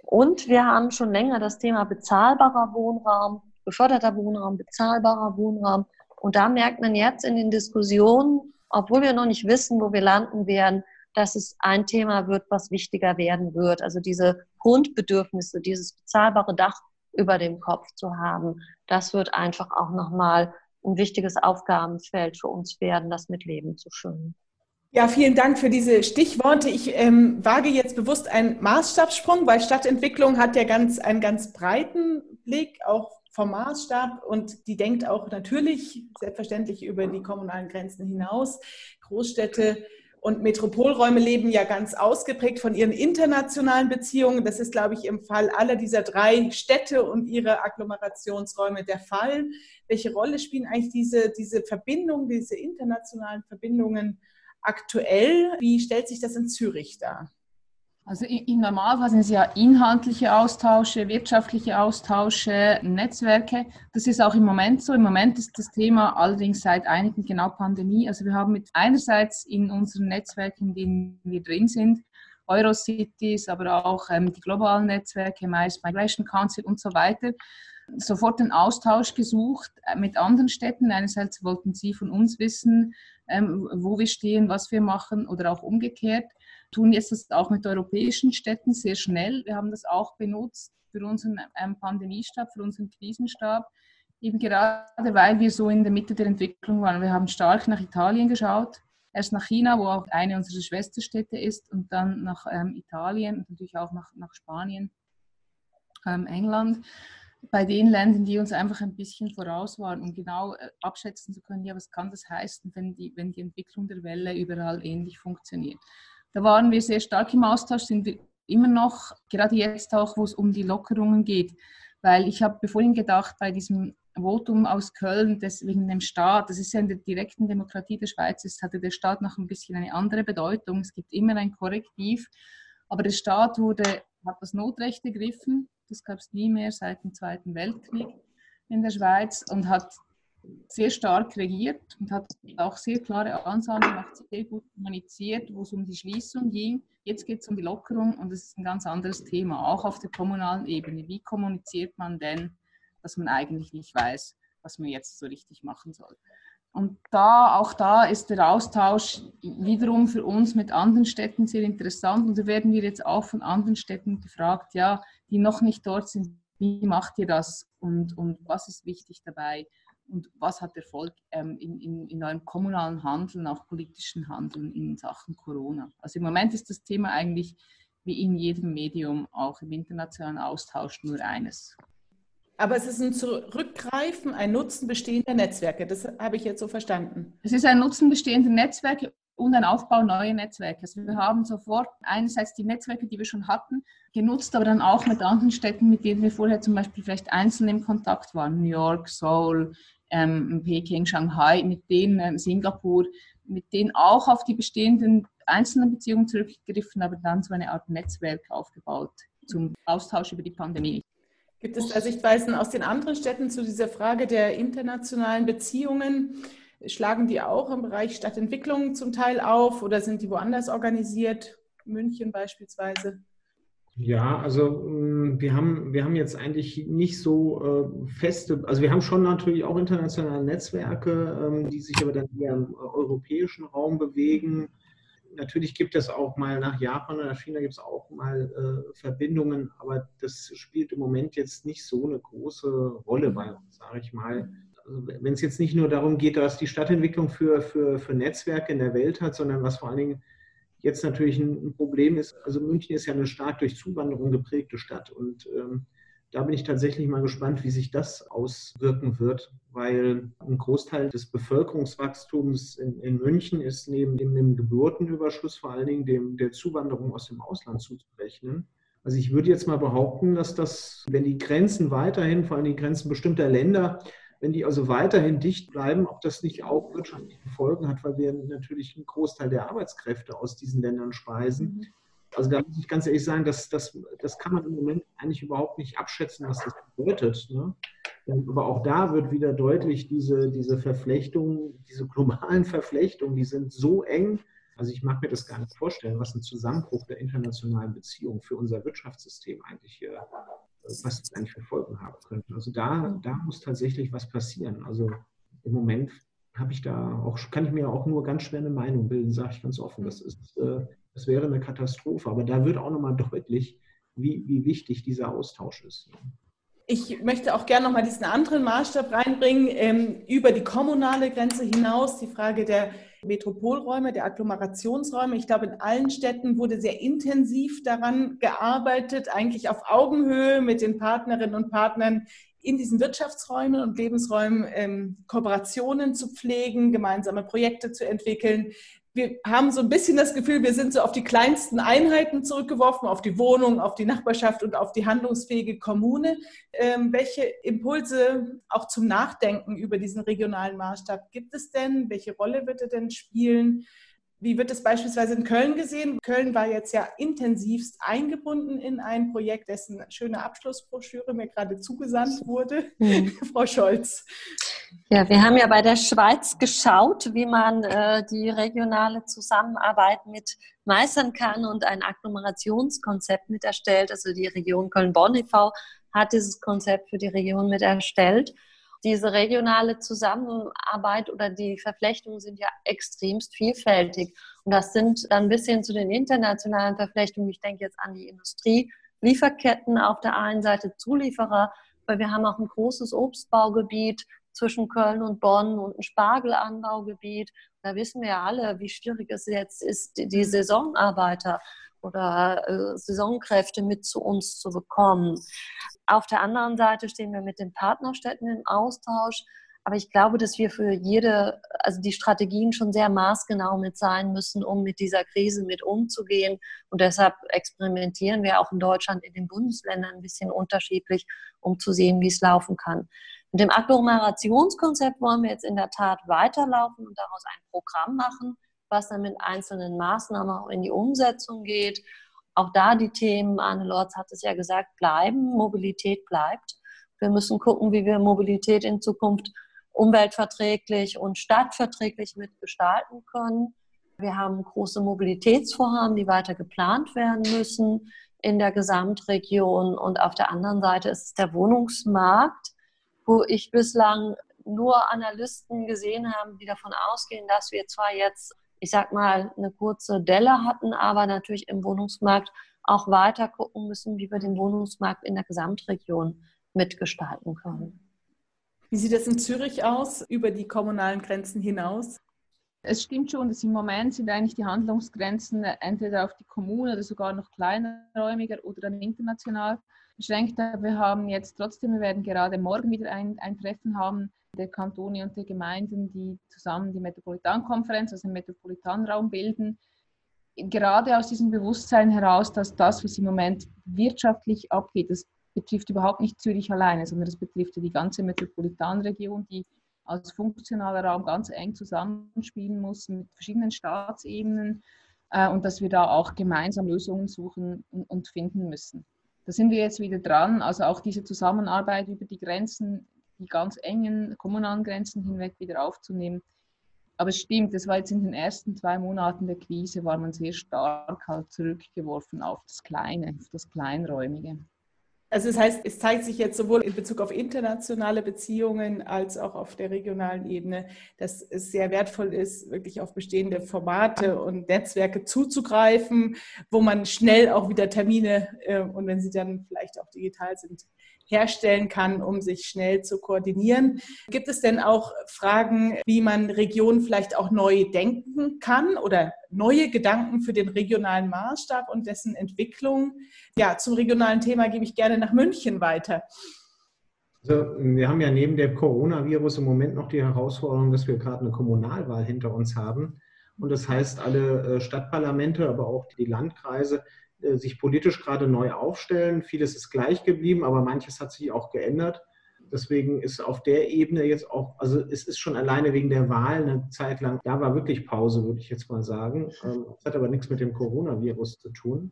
Und wir haben schon länger das Thema bezahlbarer Wohnraum, geförderter Wohnraum, bezahlbarer Wohnraum. Und da merkt man jetzt in den Diskussionen, obwohl wir noch nicht wissen, wo wir landen werden, dass es ein Thema wird, was wichtiger werden wird. Also diese Grundbedürfnisse, dieses bezahlbare Dach über dem Kopf zu haben, das wird einfach auch nochmal ein wichtiges Aufgabenfeld für uns werden, das mit Leben zu füllen. Ja, vielen Dank für diese Stichworte. Ich ähm, wage jetzt bewusst einen Maßstabssprung, weil Stadtentwicklung hat ja ganz, einen ganz breiten Blick, auch vom Maßstab und die denkt auch natürlich selbstverständlich über die kommunalen Grenzen hinaus. Großstädte und Metropolräume leben ja ganz ausgeprägt von ihren internationalen Beziehungen. Das ist, glaube ich, im Fall aller dieser drei Städte und ihrer Agglomerationsräume der Fall. Welche Rolle spielen eigentlich diese, diese Verbindungen, diese internationalen Verbindungen aktuell? Wie stellt sich das in Zürich dar? Also im Normalfall sind es ja inhaltliche Austausche, wirtschaftliche Austausche, Netzwerke. Das ist auch im Moment so. Im Moment ist das Thema allerdings seit einigen genau Pandemie. Also wir haben mit einerseits in unseren Netzwerken, in denen wir drin sind, Eurocities, aber auch ähm, die globalen Netzwerke, MICE, Migration Council und so weiter, sofort den Austausch gesucht äh, mit anderen Städten. Einerseits wollten sie von uns wissen, ähm, wo wir stehen, was wir machen oder auch umgekehrt tun jetzt das auch mit europäischen Städten sehr schnell. Wir haben das auch benutzt für unseren ähm, Pandemiestab, für unseren Krisenstab, eben gerade weil wir so in der Mitte der Entwicklung waren. Wir haben stark nach Italien geschaut, erst nach China, wo auch eine unserer Schwesterstädte ist, und dann nach ähm, Italien und natürlich auch nach, nach Spanien, ähm, England. Bei den Ländern, die uns einfach ein bisschen voraus waren, um genau äh, abschätzen zu können, ja, was kann das heißen, wenn die, wenn die Entwicklung der Welle überall ähnlich funktioniert. Da waren wir sehr stark im Austausch, sind wir immer noch, gerade jetzt auch, wo es um die Lockerungen geht. Weil ich habe vorhin gedacht, bei diesem Votum aus Köln, das wegen dem Staat, das ist ja in der direkten Demokratie der Schweiz, es hatte der Staat noch ein bisschen eine andere Bedeutung. Es gibt immer ein Korrektiv, aber der Staat wurde, hat das Notrecht ergriffen, das gab es nie mehr seit dem Zweiten Weltkrieg in der Schweiz und hat sehr stark regiert und hat auch sehr klare Ansagen gemacht, sehr gut kommuniziert, wo es um die Schließung ging. Jetzt geht es um die Lockerung und das ist ein ganz anderes Thema, auch auf der kommunalen Ebene. Wie kommuniziert man denn, dass man eigentlich nicht weiß, was man jetzt so richtig machen soll? Und da, auch da ist der Austausch wiederum für uns mit anderen Städten sehr interessant. Und da werden wir jetzt auch von anderen Städten gefragt, ja, die noch nicht dort sind, wie macht ihr das und, und was ist wichtig dabei? Und was hat Erfolg ähm, in, in, in eurem kommunalen Handeln, auch politischen Handeln in Sachen Corona? Also im Moment ist das Thema eigentlich wie in jedem Medium, auch im internationalen Austausch, nur eines. Aber es ist ein Zurückgreifen, ein Nutzen bestehender Netzwerke. Das habe ich jetzt so verstanden. Es ist ein Nutzen bestehender Netzwerke und ein Aufbau neuer Netzwerke. Also wir haben sofort einerseits die Netzwerke, die wir schon hatten, genutzt, aber dann auch mit anderen Städten, mit denen wir vorher zum Beispiel vielleicht einzeln im Kontakt waren. New York, Seoul, ähm, Peking, Shanghai, mit denen ähm, Singapur, mit denen auch auf die bestehenden einzelnen Beziehungen zurückgegriffen, aber dann so eine Art Netzwerk aufgebaut zum Austausch über die Pandemie. Gibt es da Sichtweisen aus den anderen Städten zu dieser Frage der internationalen Beziehungen? Schlagen die auch im Bereich Stadtentwicklung zum Teil auf oder sind die woanders organisiert? München beispielsweise? Ja, also mm, wir haben, wir haben jetzt eigentlich nicht so äh, feste, also wir haben schon natürlich auch internationale Netzwerke, ähm, die sich aber dann eher im europäischen Raum bewegen. Natürlich gibt es auch mal nach Japan oder China gibt es auch mal äh, Verbindungen, aber das spielt im Moment jetzt nicht so eine große Rolle bei uns, sage ich mal also wenn es jetzt nicht nur darum geht, was die Stadtentwicklung für, für, für Netzwerke in der Welt hat, sondern was vor allen Dingen jetzt natürlich ein Problem ist, also München ist ja eine stark durch Zuwanderung geprägte Stadt und ähm, da bin ich tatsächlich mal gespannt, wie sich das auswirken wird, weil ein Großteil des Bevölkerungswachstums in, in München ist neben dem, dem, Geburtenüberschuss vor allen Dingen dem, der Zuwanderung aus dem Ausland zuzurechnen. Also ich würde jetzt mal behaupten, dass das, wenn die Grenzen weiterhin, vor allem die Grenzen bestimmter Länder, wenn die also weiterhin dicht bleiben, ob das nicht auch wirtschaftliche Folgen hat, weil wir natürlich einen Großteil der Arbeitskräfte aus diesen Ländern speisen. Mhm. Also da muss ich ganz ehrlich sagen, das, das, das kann man im Moment eigentlich überhaupt nicht abschätzen, was das bedeutet. Ne? Aber auch da wird wieder deutlich, diese, diese Verflechtungen, diese globalen Verflechtungen, die sind so eng. Also ich mag mir das gar nicht vorstellen, was ein Zusammenbruch der internationalen Beziehungen für unser Wirtschaftssystem eigentlich hier was das eigentlich für Folgen haben könnte. Also da, da muss tatsächlich was passieren. Also im Moment habe ich da auch, kann ich mir auch nur ganz schwer eine Meinung bilden, sage ich ganz offen. Das, ist, äh, das wäre eine Katastrophe. Aber da wird auch nochmal deutlich, wie, wie wichtig dieser Austausch ist. Ich möchte auch gerne nochmal diesen anderen Maßstab reinbringen, ähm, über die kommunale Grenze hinaus, die Frage der Metropolräume, der Agglomerationsräume. Ich glaube, in allen Städten wurde sehr intensiv daran gearbeitet, eigentlich auf Augenhöhe mit den Partnerinnen und Partnern in diesen Wirtschaftsräumen und Lebensräumen ähm, Kooperationen zu pflegen, gemeinsame Projekte zu entwickeln, wir haben so ein bisschen das Gefühl, wir sind so auf die kleinsten Einheiten zurückgeworfen, auf die Wohnung, auf die Nachbarschaft und auf die handlungsfähige Kommune. Ähm, welche Impulse auch zum Nachdenken über diesen regionalen Maßstab gibt es denn? Welche Rolle wird er denn spielen? Wie wird es beispielsweise in Köln gesehen? Köln war jetzt ja intensivst eingebunden in ein Projekt, dessen schöne Abschlussbroschüre mir gerade zugesandt wurde. Mhm. [laughs] Frau Scholz. Ja, wir haben ja bei der Schweiz geschaut, wie man äh, die regionale Zusammenarbeit mit meistern kann und ein Agglomerationskonzept mit erstellt. Also die Region Köln-Bonn e.V. hat dieses Konzept für die Region mit erstellt diese regionale Zusammenarbeit oder die Verflechtungen sind ja extremst vielfältig. Und das sind dann ein bisschen zu den internationalen Verflechtungen. Ich denke jetzt an die Industrie, Lieferketten auf der einen Seite, Zulieferer, weil wir haben auch ein großes Obstbaugebiet zwischen Köln und Bonn und ein Spargelanbaugebiet. Da wissen wir ja alle, wie schwierig es jetzt ist, die Saisonarbeiter oder äh, Saisonkräfte mit zu uns zu bekommen. Auf der anderen Seite stehen wir mit den Partnerstädten im Austausch. Aber ich glaube, dass wir für jede, also die Strategien schon sehr maßgenau mit sein müssen, um mit dieser Krise mit umzugehen. Und deshalb experimentieren wir auch in Deutschland in den Bundesländern ein bisschen unterschiedlich, um zu sehen, wie es laufen kann. Mit dem Agglomerationskonzept wollen wir jetzt in der Tat weiterlaufen und daraus ein Programm machen, was dann mit einzelnen Maßnahmen auch in die Umsetzung geht. Auch da die Themen, Anne Lorz hat es ja gesagt, bleiben, Mobilität bleibt. Wir müssen gucken, wie wir Mobilität in Zukunft umweltverträglich und stadtverträglich mitgestalten können. Wir haben große Mobilitätsvorhaben, die weiter geplant werden müssen in der Gesamtregion. Und auf der anderen Seite ist es der Wohnungsmarkt, wo ich bislang nur Analysten gesehen habe, die davon ausgehen, dass wir zwar jetzt ich sag mal, eine kurze Delle hatten, aber natürlich im Wohnungsmarkt auch weiter gucken müssen, wie wir den Wohnungsmarkt in der Gesamtregion mitgestalten können. Wie sieht es in Zürich aus, über die kommunalen Grenzen hinaus? Es stimmt schon, dass im Moment sind eigentlich die Handlungsgrenzen entweder auf die Kommune oder sogar noch kleinräumiger oder dann international beschränkt. Wir haben jetzt trotzdem, wir werden gerade morgen wieder ein, ein Treffen haben der Kantone und der Gemeinden, die zusammen die Metropolitankonferenz, also den Metropolitanraum bilden. Gerade aus diesem Bewusstsein heraus, dass das, was im Moment wirtschaftlich abgeht, das betrifft überhaupt nicht Zürich alleine, sondern das betrifft die ganze Metropolitanregion, die als funktionaler Raum ganz eng zusammenspielen muss mit verschiedenen Staatsebenen äh, und dass wir da auch gemeinsam Lösungen suchen und, und, finden müssen. Da sind wir jetzt wieder dran, also auch diese Zusammenarbeit über die Grenzen, die ganz engen kommunalen Grenzen hinweg wieder aufzunehmen. Aber es stimmt, es war jetzt in den ersten zwei Monaten der Krise, war man sehr stark halt zurückgeworfen auf das Kleine, auf das Kleinräumige. Also das heißt, es zeigt sich jetzt sowohl in Bezug auf internationale Beziehungen als auch auf der regionalen Ebene, dass es sehr wertvoll ist, wirklich auf bestehende Formate und Netzwerke zuzugreifen, wo man schnell auch wieder Termine äh, und wenn sie dann vielleicht auch digital sind, herstellen kann, um sich schnell zu koordinieren. Gibt es denn auch Fragen, wie man Regionen vielleicht auch neu denken kann oder neue Gedanken für den regionalen Maßstab und dessen Entwicklung? Ja, zum regionalen Thema gebe ich gerne nach München weiter. Also, wir haben ja neben dem Coronavirus im Moment noch die Herausforderung, dass wir gerade eine Kommunalwahl hinter uns haben. Und das heißt, alle äh, Stadtparlamente, aber auch die Landkreise sich politisch gerade neu aufstellen. Vieles ist gleich geblieben, aber manches hat sich auch geändert. Deswegen ist auf der Ebene jetzt auch, also es ist schon alleine wegen der Wahl eine Zeit lang, da war wirklich Pause, würde ich jetzt mal sagen. Ähm, das hat aber nichts mit dem Coronavirus zu tun.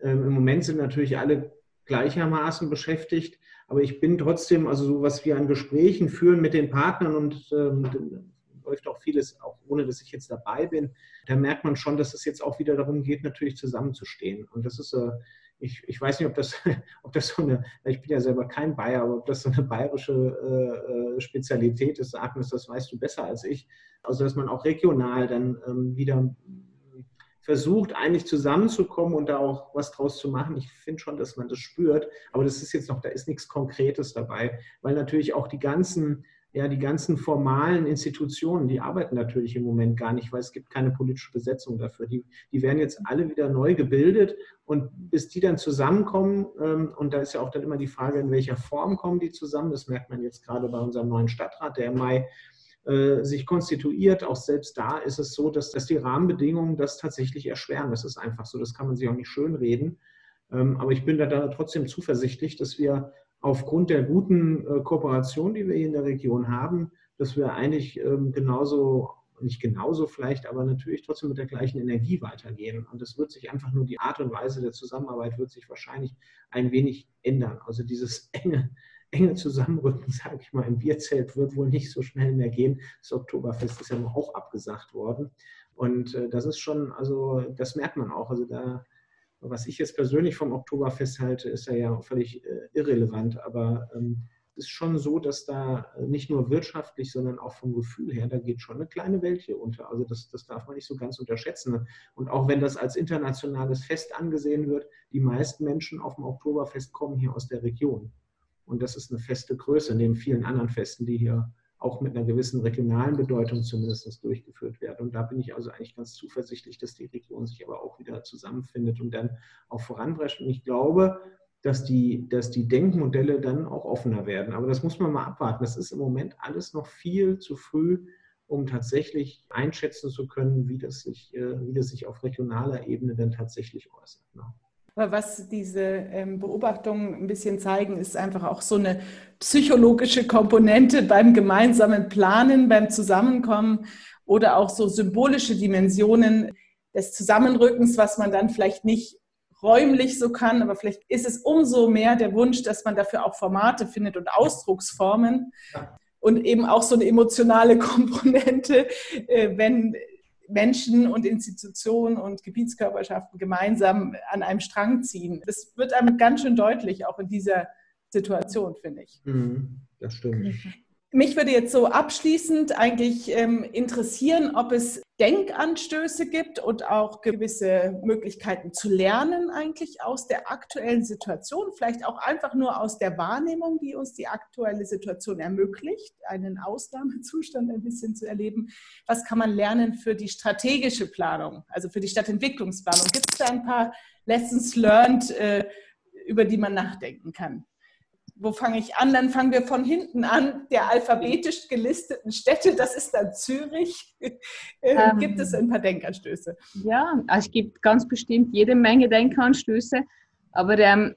Ähm, Im Moment sind natürlich alle gleichermaßen beschäftigt, aber ich bin trotzdem, also so was wir an Gesprächen führen mit den Partnern und ähm, läuft auch vieles, auch ohne dass ich jetzt dabei bin. Da merkt man schon, dass es jetzt auch wieder darum geht, natürlich zusammenzustehen. Und das ist, äh, ich, ich weiß nicht, ob das, [laughs] ob das so eine, ich bin ja selber kein Bayer, aber ob das so eine bayerische äh, äh, Spezialität ist, Agnes, das weißt du besser als ich. Also, dass man auch regional dann ähm, wieder versucht, eigentlich zusammenzukommen und da auch was draus zu machen. Ich finde schon, dass man das spürt, aber das ist jetzt noch, da ist nichts Konkretes dabei, weil natürlich auch die ganzen ja, die ganzen formalen Institutionen, die arbeiten natürlich im Moment gar nicht, weil es gibt keine politische Besetzung dafür. Die, die werden jetzt alle wieder neu gebildet und bis die dann zusammenkommen, ähm, und da ist ja auch dann immer die Frage, in welcher Form kommen die zusammen, das merkt man jetzt gerade bei unserem neuen Stadtrat, der im Mai äh, sich konstituiert. Auch selbst da ist es so, dass, dass die Rahmenbedingungen das tatsächlich erschweren. Das ist einfach so, das kann man sich auch nicht schönreden. Ähm, aber ich bin da, da trotzdem zuversichtlich, dass wir aufgrund der guten äh, Kooperation, die wir hier in der Region haben, dass wir eigentlich ähm, genauso, nicht genauso vielleicht, aber natürlich trotzdem mit der gleichen Energie weitergehen. Und es wird sich einfach nur die Art und Weise der Zusammenarbeit wird sich wahrscheinlich ein wenig ändern. Also dieses enge, enge Zusammenrücken, [laughs] sage ich mal, im Bierzelt wird wohl nicht so schnell mehr gehen. Das Oktoberfest ist ja auch abgesagt worden. Und äh, das ist schon, also das merkt man auch. Also da was ich jetzt persönlich vom Oktoberfest halte, ist ja, völlig äh, irrelevant, aber ähm, es ist schon so, dass da äh, nicht nur wirtschaftlich, sondern auch vom Gefühl her, da geht schon eine kleine Welt hier unter. Also das, das darf man nicht so ganz unterschätzen. Und auch wenn das als internationales Fest angesehen wird, die meisten Menschen auf dem Oktoberfest kommen hier aus der Region. Und das ist eine feste Größe neben vielen anderen Festen, die hier auch mit einer gewissen regionalen Bedeutung zumindest durchgeführt werden. Und da bin ich also eigentlich ganz zuversichtlich, dass die Region sich aber auch wieder zusammenfindet und dann auch voranprescht. Und ich glaube, dass die, dass die Denkmodelle dann auch offener werden. Aber das muss man mal abwarten. Das ist im Moment alles noch viel zu früh, um tatsächlich einschätzen zu können, wie das sich, äh, wie das sich auf regionaler Ebene dann tatsächlich äußert. Aber was diese ähm, Beobachtungen ein bisschen zeigen, ist einfach auch so eine psychologische Komponente beim gemeinsamen Planen, beim Zusammenkommen oder auch so symbolische Dimensionen des Zusammenrückens, was man dann vielleicht nicht räumlich so kann, aber vielleicht ist es umso mehr der Wunsch, dass man dafür auch Formate findet und Ausdrucksformen. Und eben auch so eine emotionale [laughs] Komponente, äh, wenn Menschen und Institutionen und Gebietskörperschaften gemeinsam an einem Strang ziehen. Das wird einem ganz schön deutlich, auch in dieser Situation, finde ich. Mhm, das stimmt. Mich würde jetzt so abschließend eigentlich ähm, interessieren, ob es Denkanstöße gibt und auch gewisse Möglichkeiten zu lernen eigentlich aus der aktuellen Situation, vielleicht auch einfach nur aus der Wahrnehmung, die uns die aktuelle Situation ermöglicht, einen Ausnahmezustand ein bisschen zu erleben. Was kann man lernen für die strategische Planung, also für die Stadtentwicklungsplanung? Gibt es da ein paar Lessons learned, äh, über die man nachdenken kann? Wo fange ich an? Dann fangen wir von hinten an, der alphabetisch gelisteten Städte, das ist dann Zürich. [laughs] Ähm, gibt es ein paar Denkanstöße? Ja, also es gibt ganz bestimmt jede Menge Denkanstöße, aber ähm,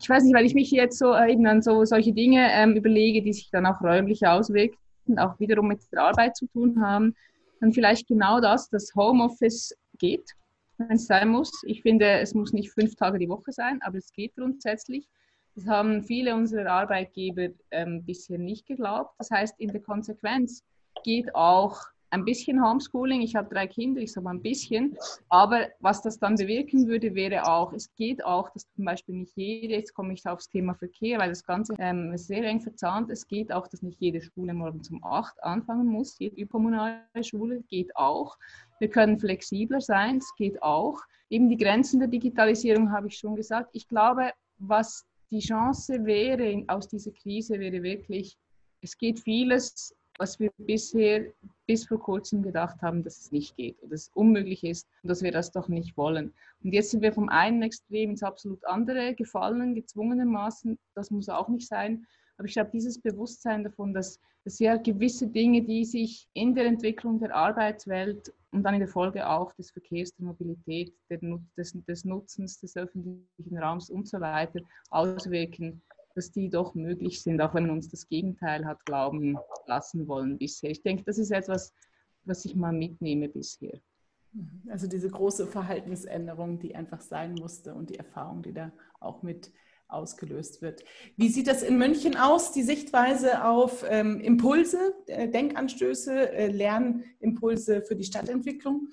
ich weiß nicht, weil ich mich jetzt so äh, eben an so solche Dinge ähm, überlege, die sich dann auch räumlich auswirken, auch wiederum mit der Arbeit zu tun haben, dann vielleicht genau das, dass Homeoffice geht, wenn es sein muss. Ich finde, es muss nicht fünf Tage die Woche sein, aber es geht grundsätzlich. Das haben viele unserer Arbeitgeber ähm, bisher nicht geglaubt. Das heißt, in der Konsequenz geht auch ein bisschen Homeschooling. Ich habe drei Kinder, ich sage mal ein bisschen. Aber was das dann bewirken würde, wäre auch, es geht auch, dass zum Beispiel nicht jede, jetzt komme ich aufs Thema Verkehr, weil das Ganze ähm, sehr eng verzahnt Es geht auch, dass nicht jede Schule morgen um 8 anfangen muss. Jede überkommunale Schule geht auch. Wir können flexibler sein, es geht auch. Eben die Grenzen der Digitalisierung habe ich schon gesagt. Ich glaube, was die Chance wäre aus dieser Krise wäre wirklich, es geht vieles, was wir bisher bis vor kurzem gedacht haben, dass es nicht geht oder es unmöglich ist und dass wir das doch nicht wollen. Und jetzt sind wir vom einen Extrem ins absolut andere gefallen, gezwungenermaßen. Das muss auch nicht sein. Aber ich glaube, dieses Bewusstsein davon, dass, dass ja gewisse Dinge, die sich in der Entwicklung der Arbeitswelt und dann in der Folge auch des Verkehrs, der Mobilität, der, des, des Nutzens des öffentlichen Raums und so weiter auswirken, dass die doch möglich sind, auch wenn man uns das Gegenteil hat glauben lassen wollen bisher. Ich denke, das ist etwas, was ich mal mitnehme bisher. Also diese große Verhaltensänderung, die einfach sein musste und die Erfahrung, die da auch mit ausgelöst wird. Wie sieht das in München aus, die Sichtweise auf ähm, Impulse, äh, Denkanstöße, äh, Lernimpulse für die Stadtentwicklung?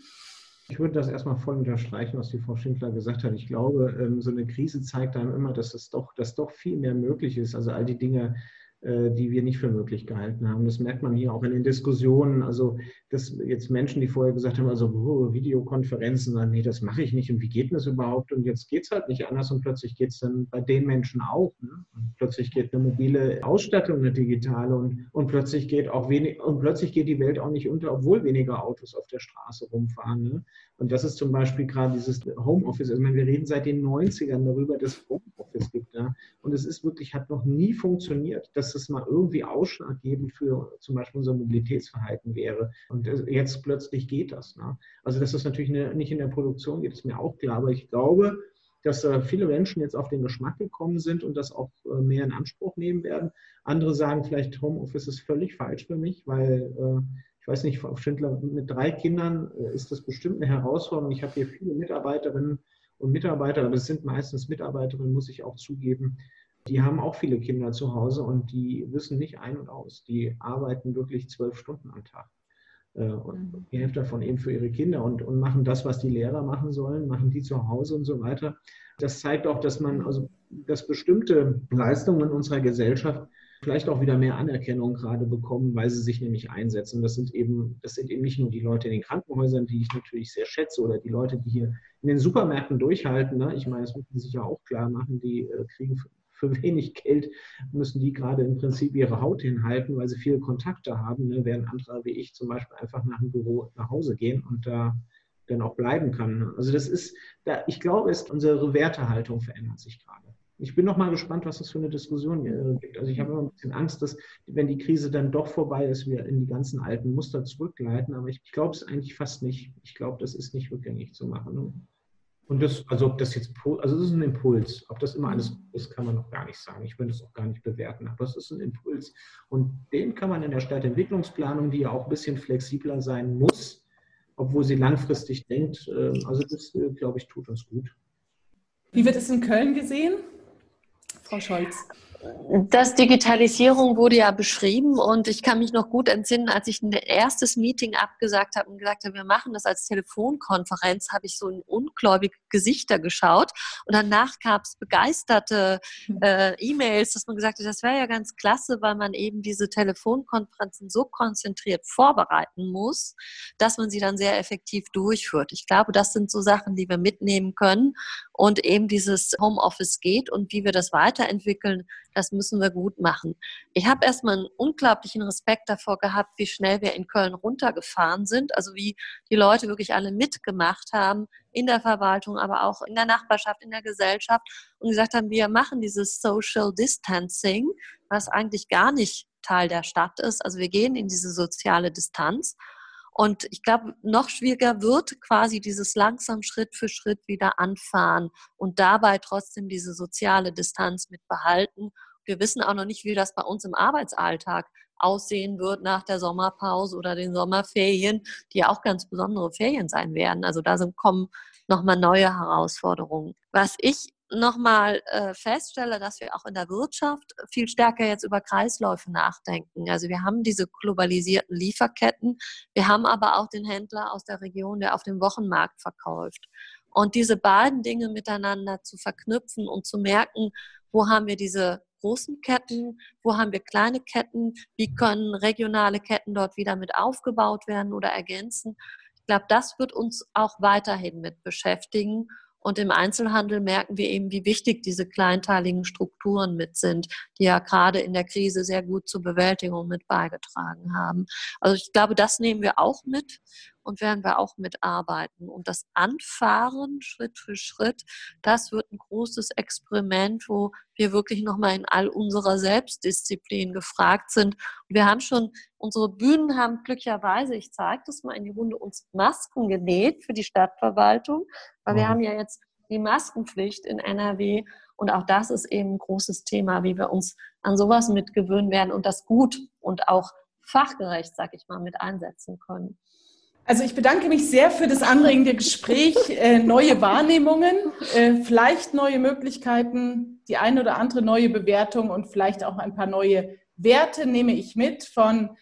Ich würde das erstmal voll unterstreichen, was die Frau Schindler gesagt hat. Ich glaube, ähm, so eine Krise zeigt einem immer, dass es doch, dass doch viel mehr möglich ist. Also all die Dinge, die wir nicht für möglich gehalten haben. Das merkt man hier auch in den Diskussionen. Also, dass jetzt Menschen, die vorher gesagt haben, also oh, Videokonferenzen, sagen, nee, das mache ich nicht und wie geht das überhaupt? Und jetzt geht es halt nicht anders und plötzlich geht es dann bei den Menschen auch. Ne? Und plötzlich geht eine mobile Ausstattung, eine digitale und, und plötzlich geht auch wenig und plötzlich geht die Welt auch nicht unter, obwohl weniger Autos auf der Straße rumfahren. Ne? Und das ist zum Beispiel gerade dieses Homeoffice. Also, meine, wir reden seit den 90ern darüber, dass Homeoffice gibt. Ja? Und es ist wirklich, hat noch nie funktioniert, dass es mal irgendwie ausschlaggebend für zum Beispiel unser Mobilitätsverhalten wäre. Und jetzt plötzlich geht das. Ne? Also, dass das natürlich nicht in der Produktion geht, ist mir auch klar. Aber ich glaube, dass äh, viele Menschen jetzt auf den Geschmack gekommen sind und das auch äh, mehr in Anspruch nehmen werden. Andere sagen vielleicht, Homeoffice ist völlig falsch für mich, weil äh, ich weiß nicht, Frau Schindler, mit drei Kindern ist das bestimmt eine Herausforderung. Ich habe hier viele Mitarbeiterinnen und Mitarbeiter, aber es sind meistens Mitarbeiterinnen, muss ich auch zugeben, die haben auch viele Kinder zu Hause und die wissen nicht ein und aus. Die arbeiten wirklich zwölf Stunden am Tag. Äh, und mhm. die Hälfte davon eben für ihre Kinder und, und machen das, was die Lehrer machen sollen, machen die zu Hause und so weiter. Das zeigt auch, dass man, also, dass bestimmte Leistungen in unserer Gesellschaft vielleicht auch wieder mehr Anerkennung gerade bekommen, weil sie sich nämlich einsetzen. Das sind eben, das sind eben nicht nur die Leute in den Krankenhäusern, die ich natürlich sehr schätze, oder die Leute, die hier in den Supermärkten durchhalten. Ne? Ich meine, das müssen sie sich ja auch klar machen, die äh, kriegen für wenig Geld, müssen die gerade im Prinzip ihre Haut hinhalten, weil sie viele Kontakte haben, ne? während andere wie ich zum Beispiel einfach nach dem Büro nach Hause gehen und da dann auch bleiben kann. Also das ist, da, ich glaube, ist unsere Wertehaltung verändert sich gerade. Ich bin noch mal gespannt, was das für eine Diskussion gibt. Also ich habe immer ein bisschen Angst, dass, wenn die Krise dann doch vorbei ist, wir in die ganzen alten Muster zurückgleiten. Aber ich, ich glaube es eigentlich fast nicht. Ich glaube, das ist nicht rückgängig zu machen. Und das, also ob das jetzt, also es ist ein Impuls. Ob das immer alles ist, kann man noch gar nicht sagen. Ich würde es auch gar nicht bewerten. Aber es ist ein Impuls. Und den kann man in der Stadtentwicklungsplanung, die ja auch ein bisschen flexibler sein muss, obwohl sie langfristig denkt, ähm, also das, äh, glaube ich, tut uns gut. Wie wird es in Köln gesehen? Frau Scholz? Das Digitalisierung wurde ja beschrieben und ich kann mich noch gut entsinnen, als ich ein erstes Meeting abgesagt habe und gesagt habe, wir machen das als Telefonkonferenz, habe ich so in ungläubige Gesichter geschaut und danach gab es begeisterte hm. äh, E-Mails, dass man gesagt hat, das wäre ja ganz klasse, weil man eben diese Telefonkonferenzen so konzentriert vorbereiten muss, dass man sie dann sehr effektiv durchführt. Ich glaube, das sind so Sachen, die wir mitnehmen können und eben dieses Homeoffice geht und wie wir das weiterentwickeln, das müssen wir gut machen. Ich habe erstmal einen unglaublichen Respekt davor gehabt, wie schnell wir in Köln runtergefahren sind, also wie die Leute wirklich alle mitgemacht haben in der Verwaltung, aber auch in der Nachbarschaft, in der Gesellschaft und gesagt haben, wir machen dieses Social Distancing, was eigentlich gar nicht Teil der Stadt ist. Also wir gehen in diese soziale Distanz und ich glaube, noch schwieriger wird quasi dieses langsam Schritt für Schritt wieder anfahren und dabei trotzdem diese soziale Distanz mit behalten. Wir wissen auch noch nicht, wie das bei uns im Arbeitsalltag aussehen wird nach der Sommerpause oder den Sommerferien, die ja auch ganz besondere Ferien sein werden. Also da sind, kommen nochmal neue Herausforderungen. Was ich nochmal äh, feststelle, dass wir auch in der Wirtschaft viel stärker jetzt über Kreisläufe nachdenken. Also wir haben diese globalisierten Lieferketten, wir haben aber auch den Händler aus der Region, der auf dem Wochenmarkt verkauft. Und diese beiden Dinge miteinander zu verknüpfen und zu merken, wo haben wir diese großen Ketten, wo haben wir kleine Ketten, wie können regionale Ketten dort wieder mit aufgebaut werden oder ergänzen. Ich glaube, das wird uns auch weiterhin mit beschäftigen. Und im Einzelhandel merken wir eben, wie wichtig diese kleinteiligen Strukturen mit sind, die ja gerade in der Krise sehr gut zur Bewältigung mit beigetragen haben. Also ich glaube, das nehmen wir auch mit und werden wir auch mitarbeiten. Und das Anfahren Schritt für Schritt, das wird ein großes Experiment, wo wir wirklich nochmal in all unserer Selbstdisziplin gefragt sind. Und wir haben schon, unsere Bühnen haben glücklicherweise, ich zeige das mal in die Runde, uns Masken genäht für die Stadtverwaltung, weil wir haben ja jetzt die Maskenpflicht in NRW. Und auch das ist eben ein großes Thema, wie wir uns an sowas mitgewöhnen werden und das gut und auch fachgerecht, sag ich mal, mit einsetzen können. Also ich bedanke mich sehr für das anregende Gespräch, äh, neue Wahrnehmungen, äh, vielleicht neue Möglichkeiten, die eine oder andere neue Bewertung und vielleicht auch ein paar neue Werte nehme ich mit von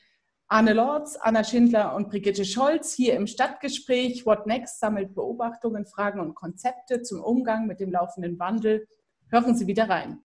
Arne Lorz, Anna Schindler und Brigitte Scholz hier im Stadtgespräch. What Next sammelt Beobachtungen, Fragen und Konzepte zum Umgang mit dem laufenden Wandel. Hören Sie wieder rein.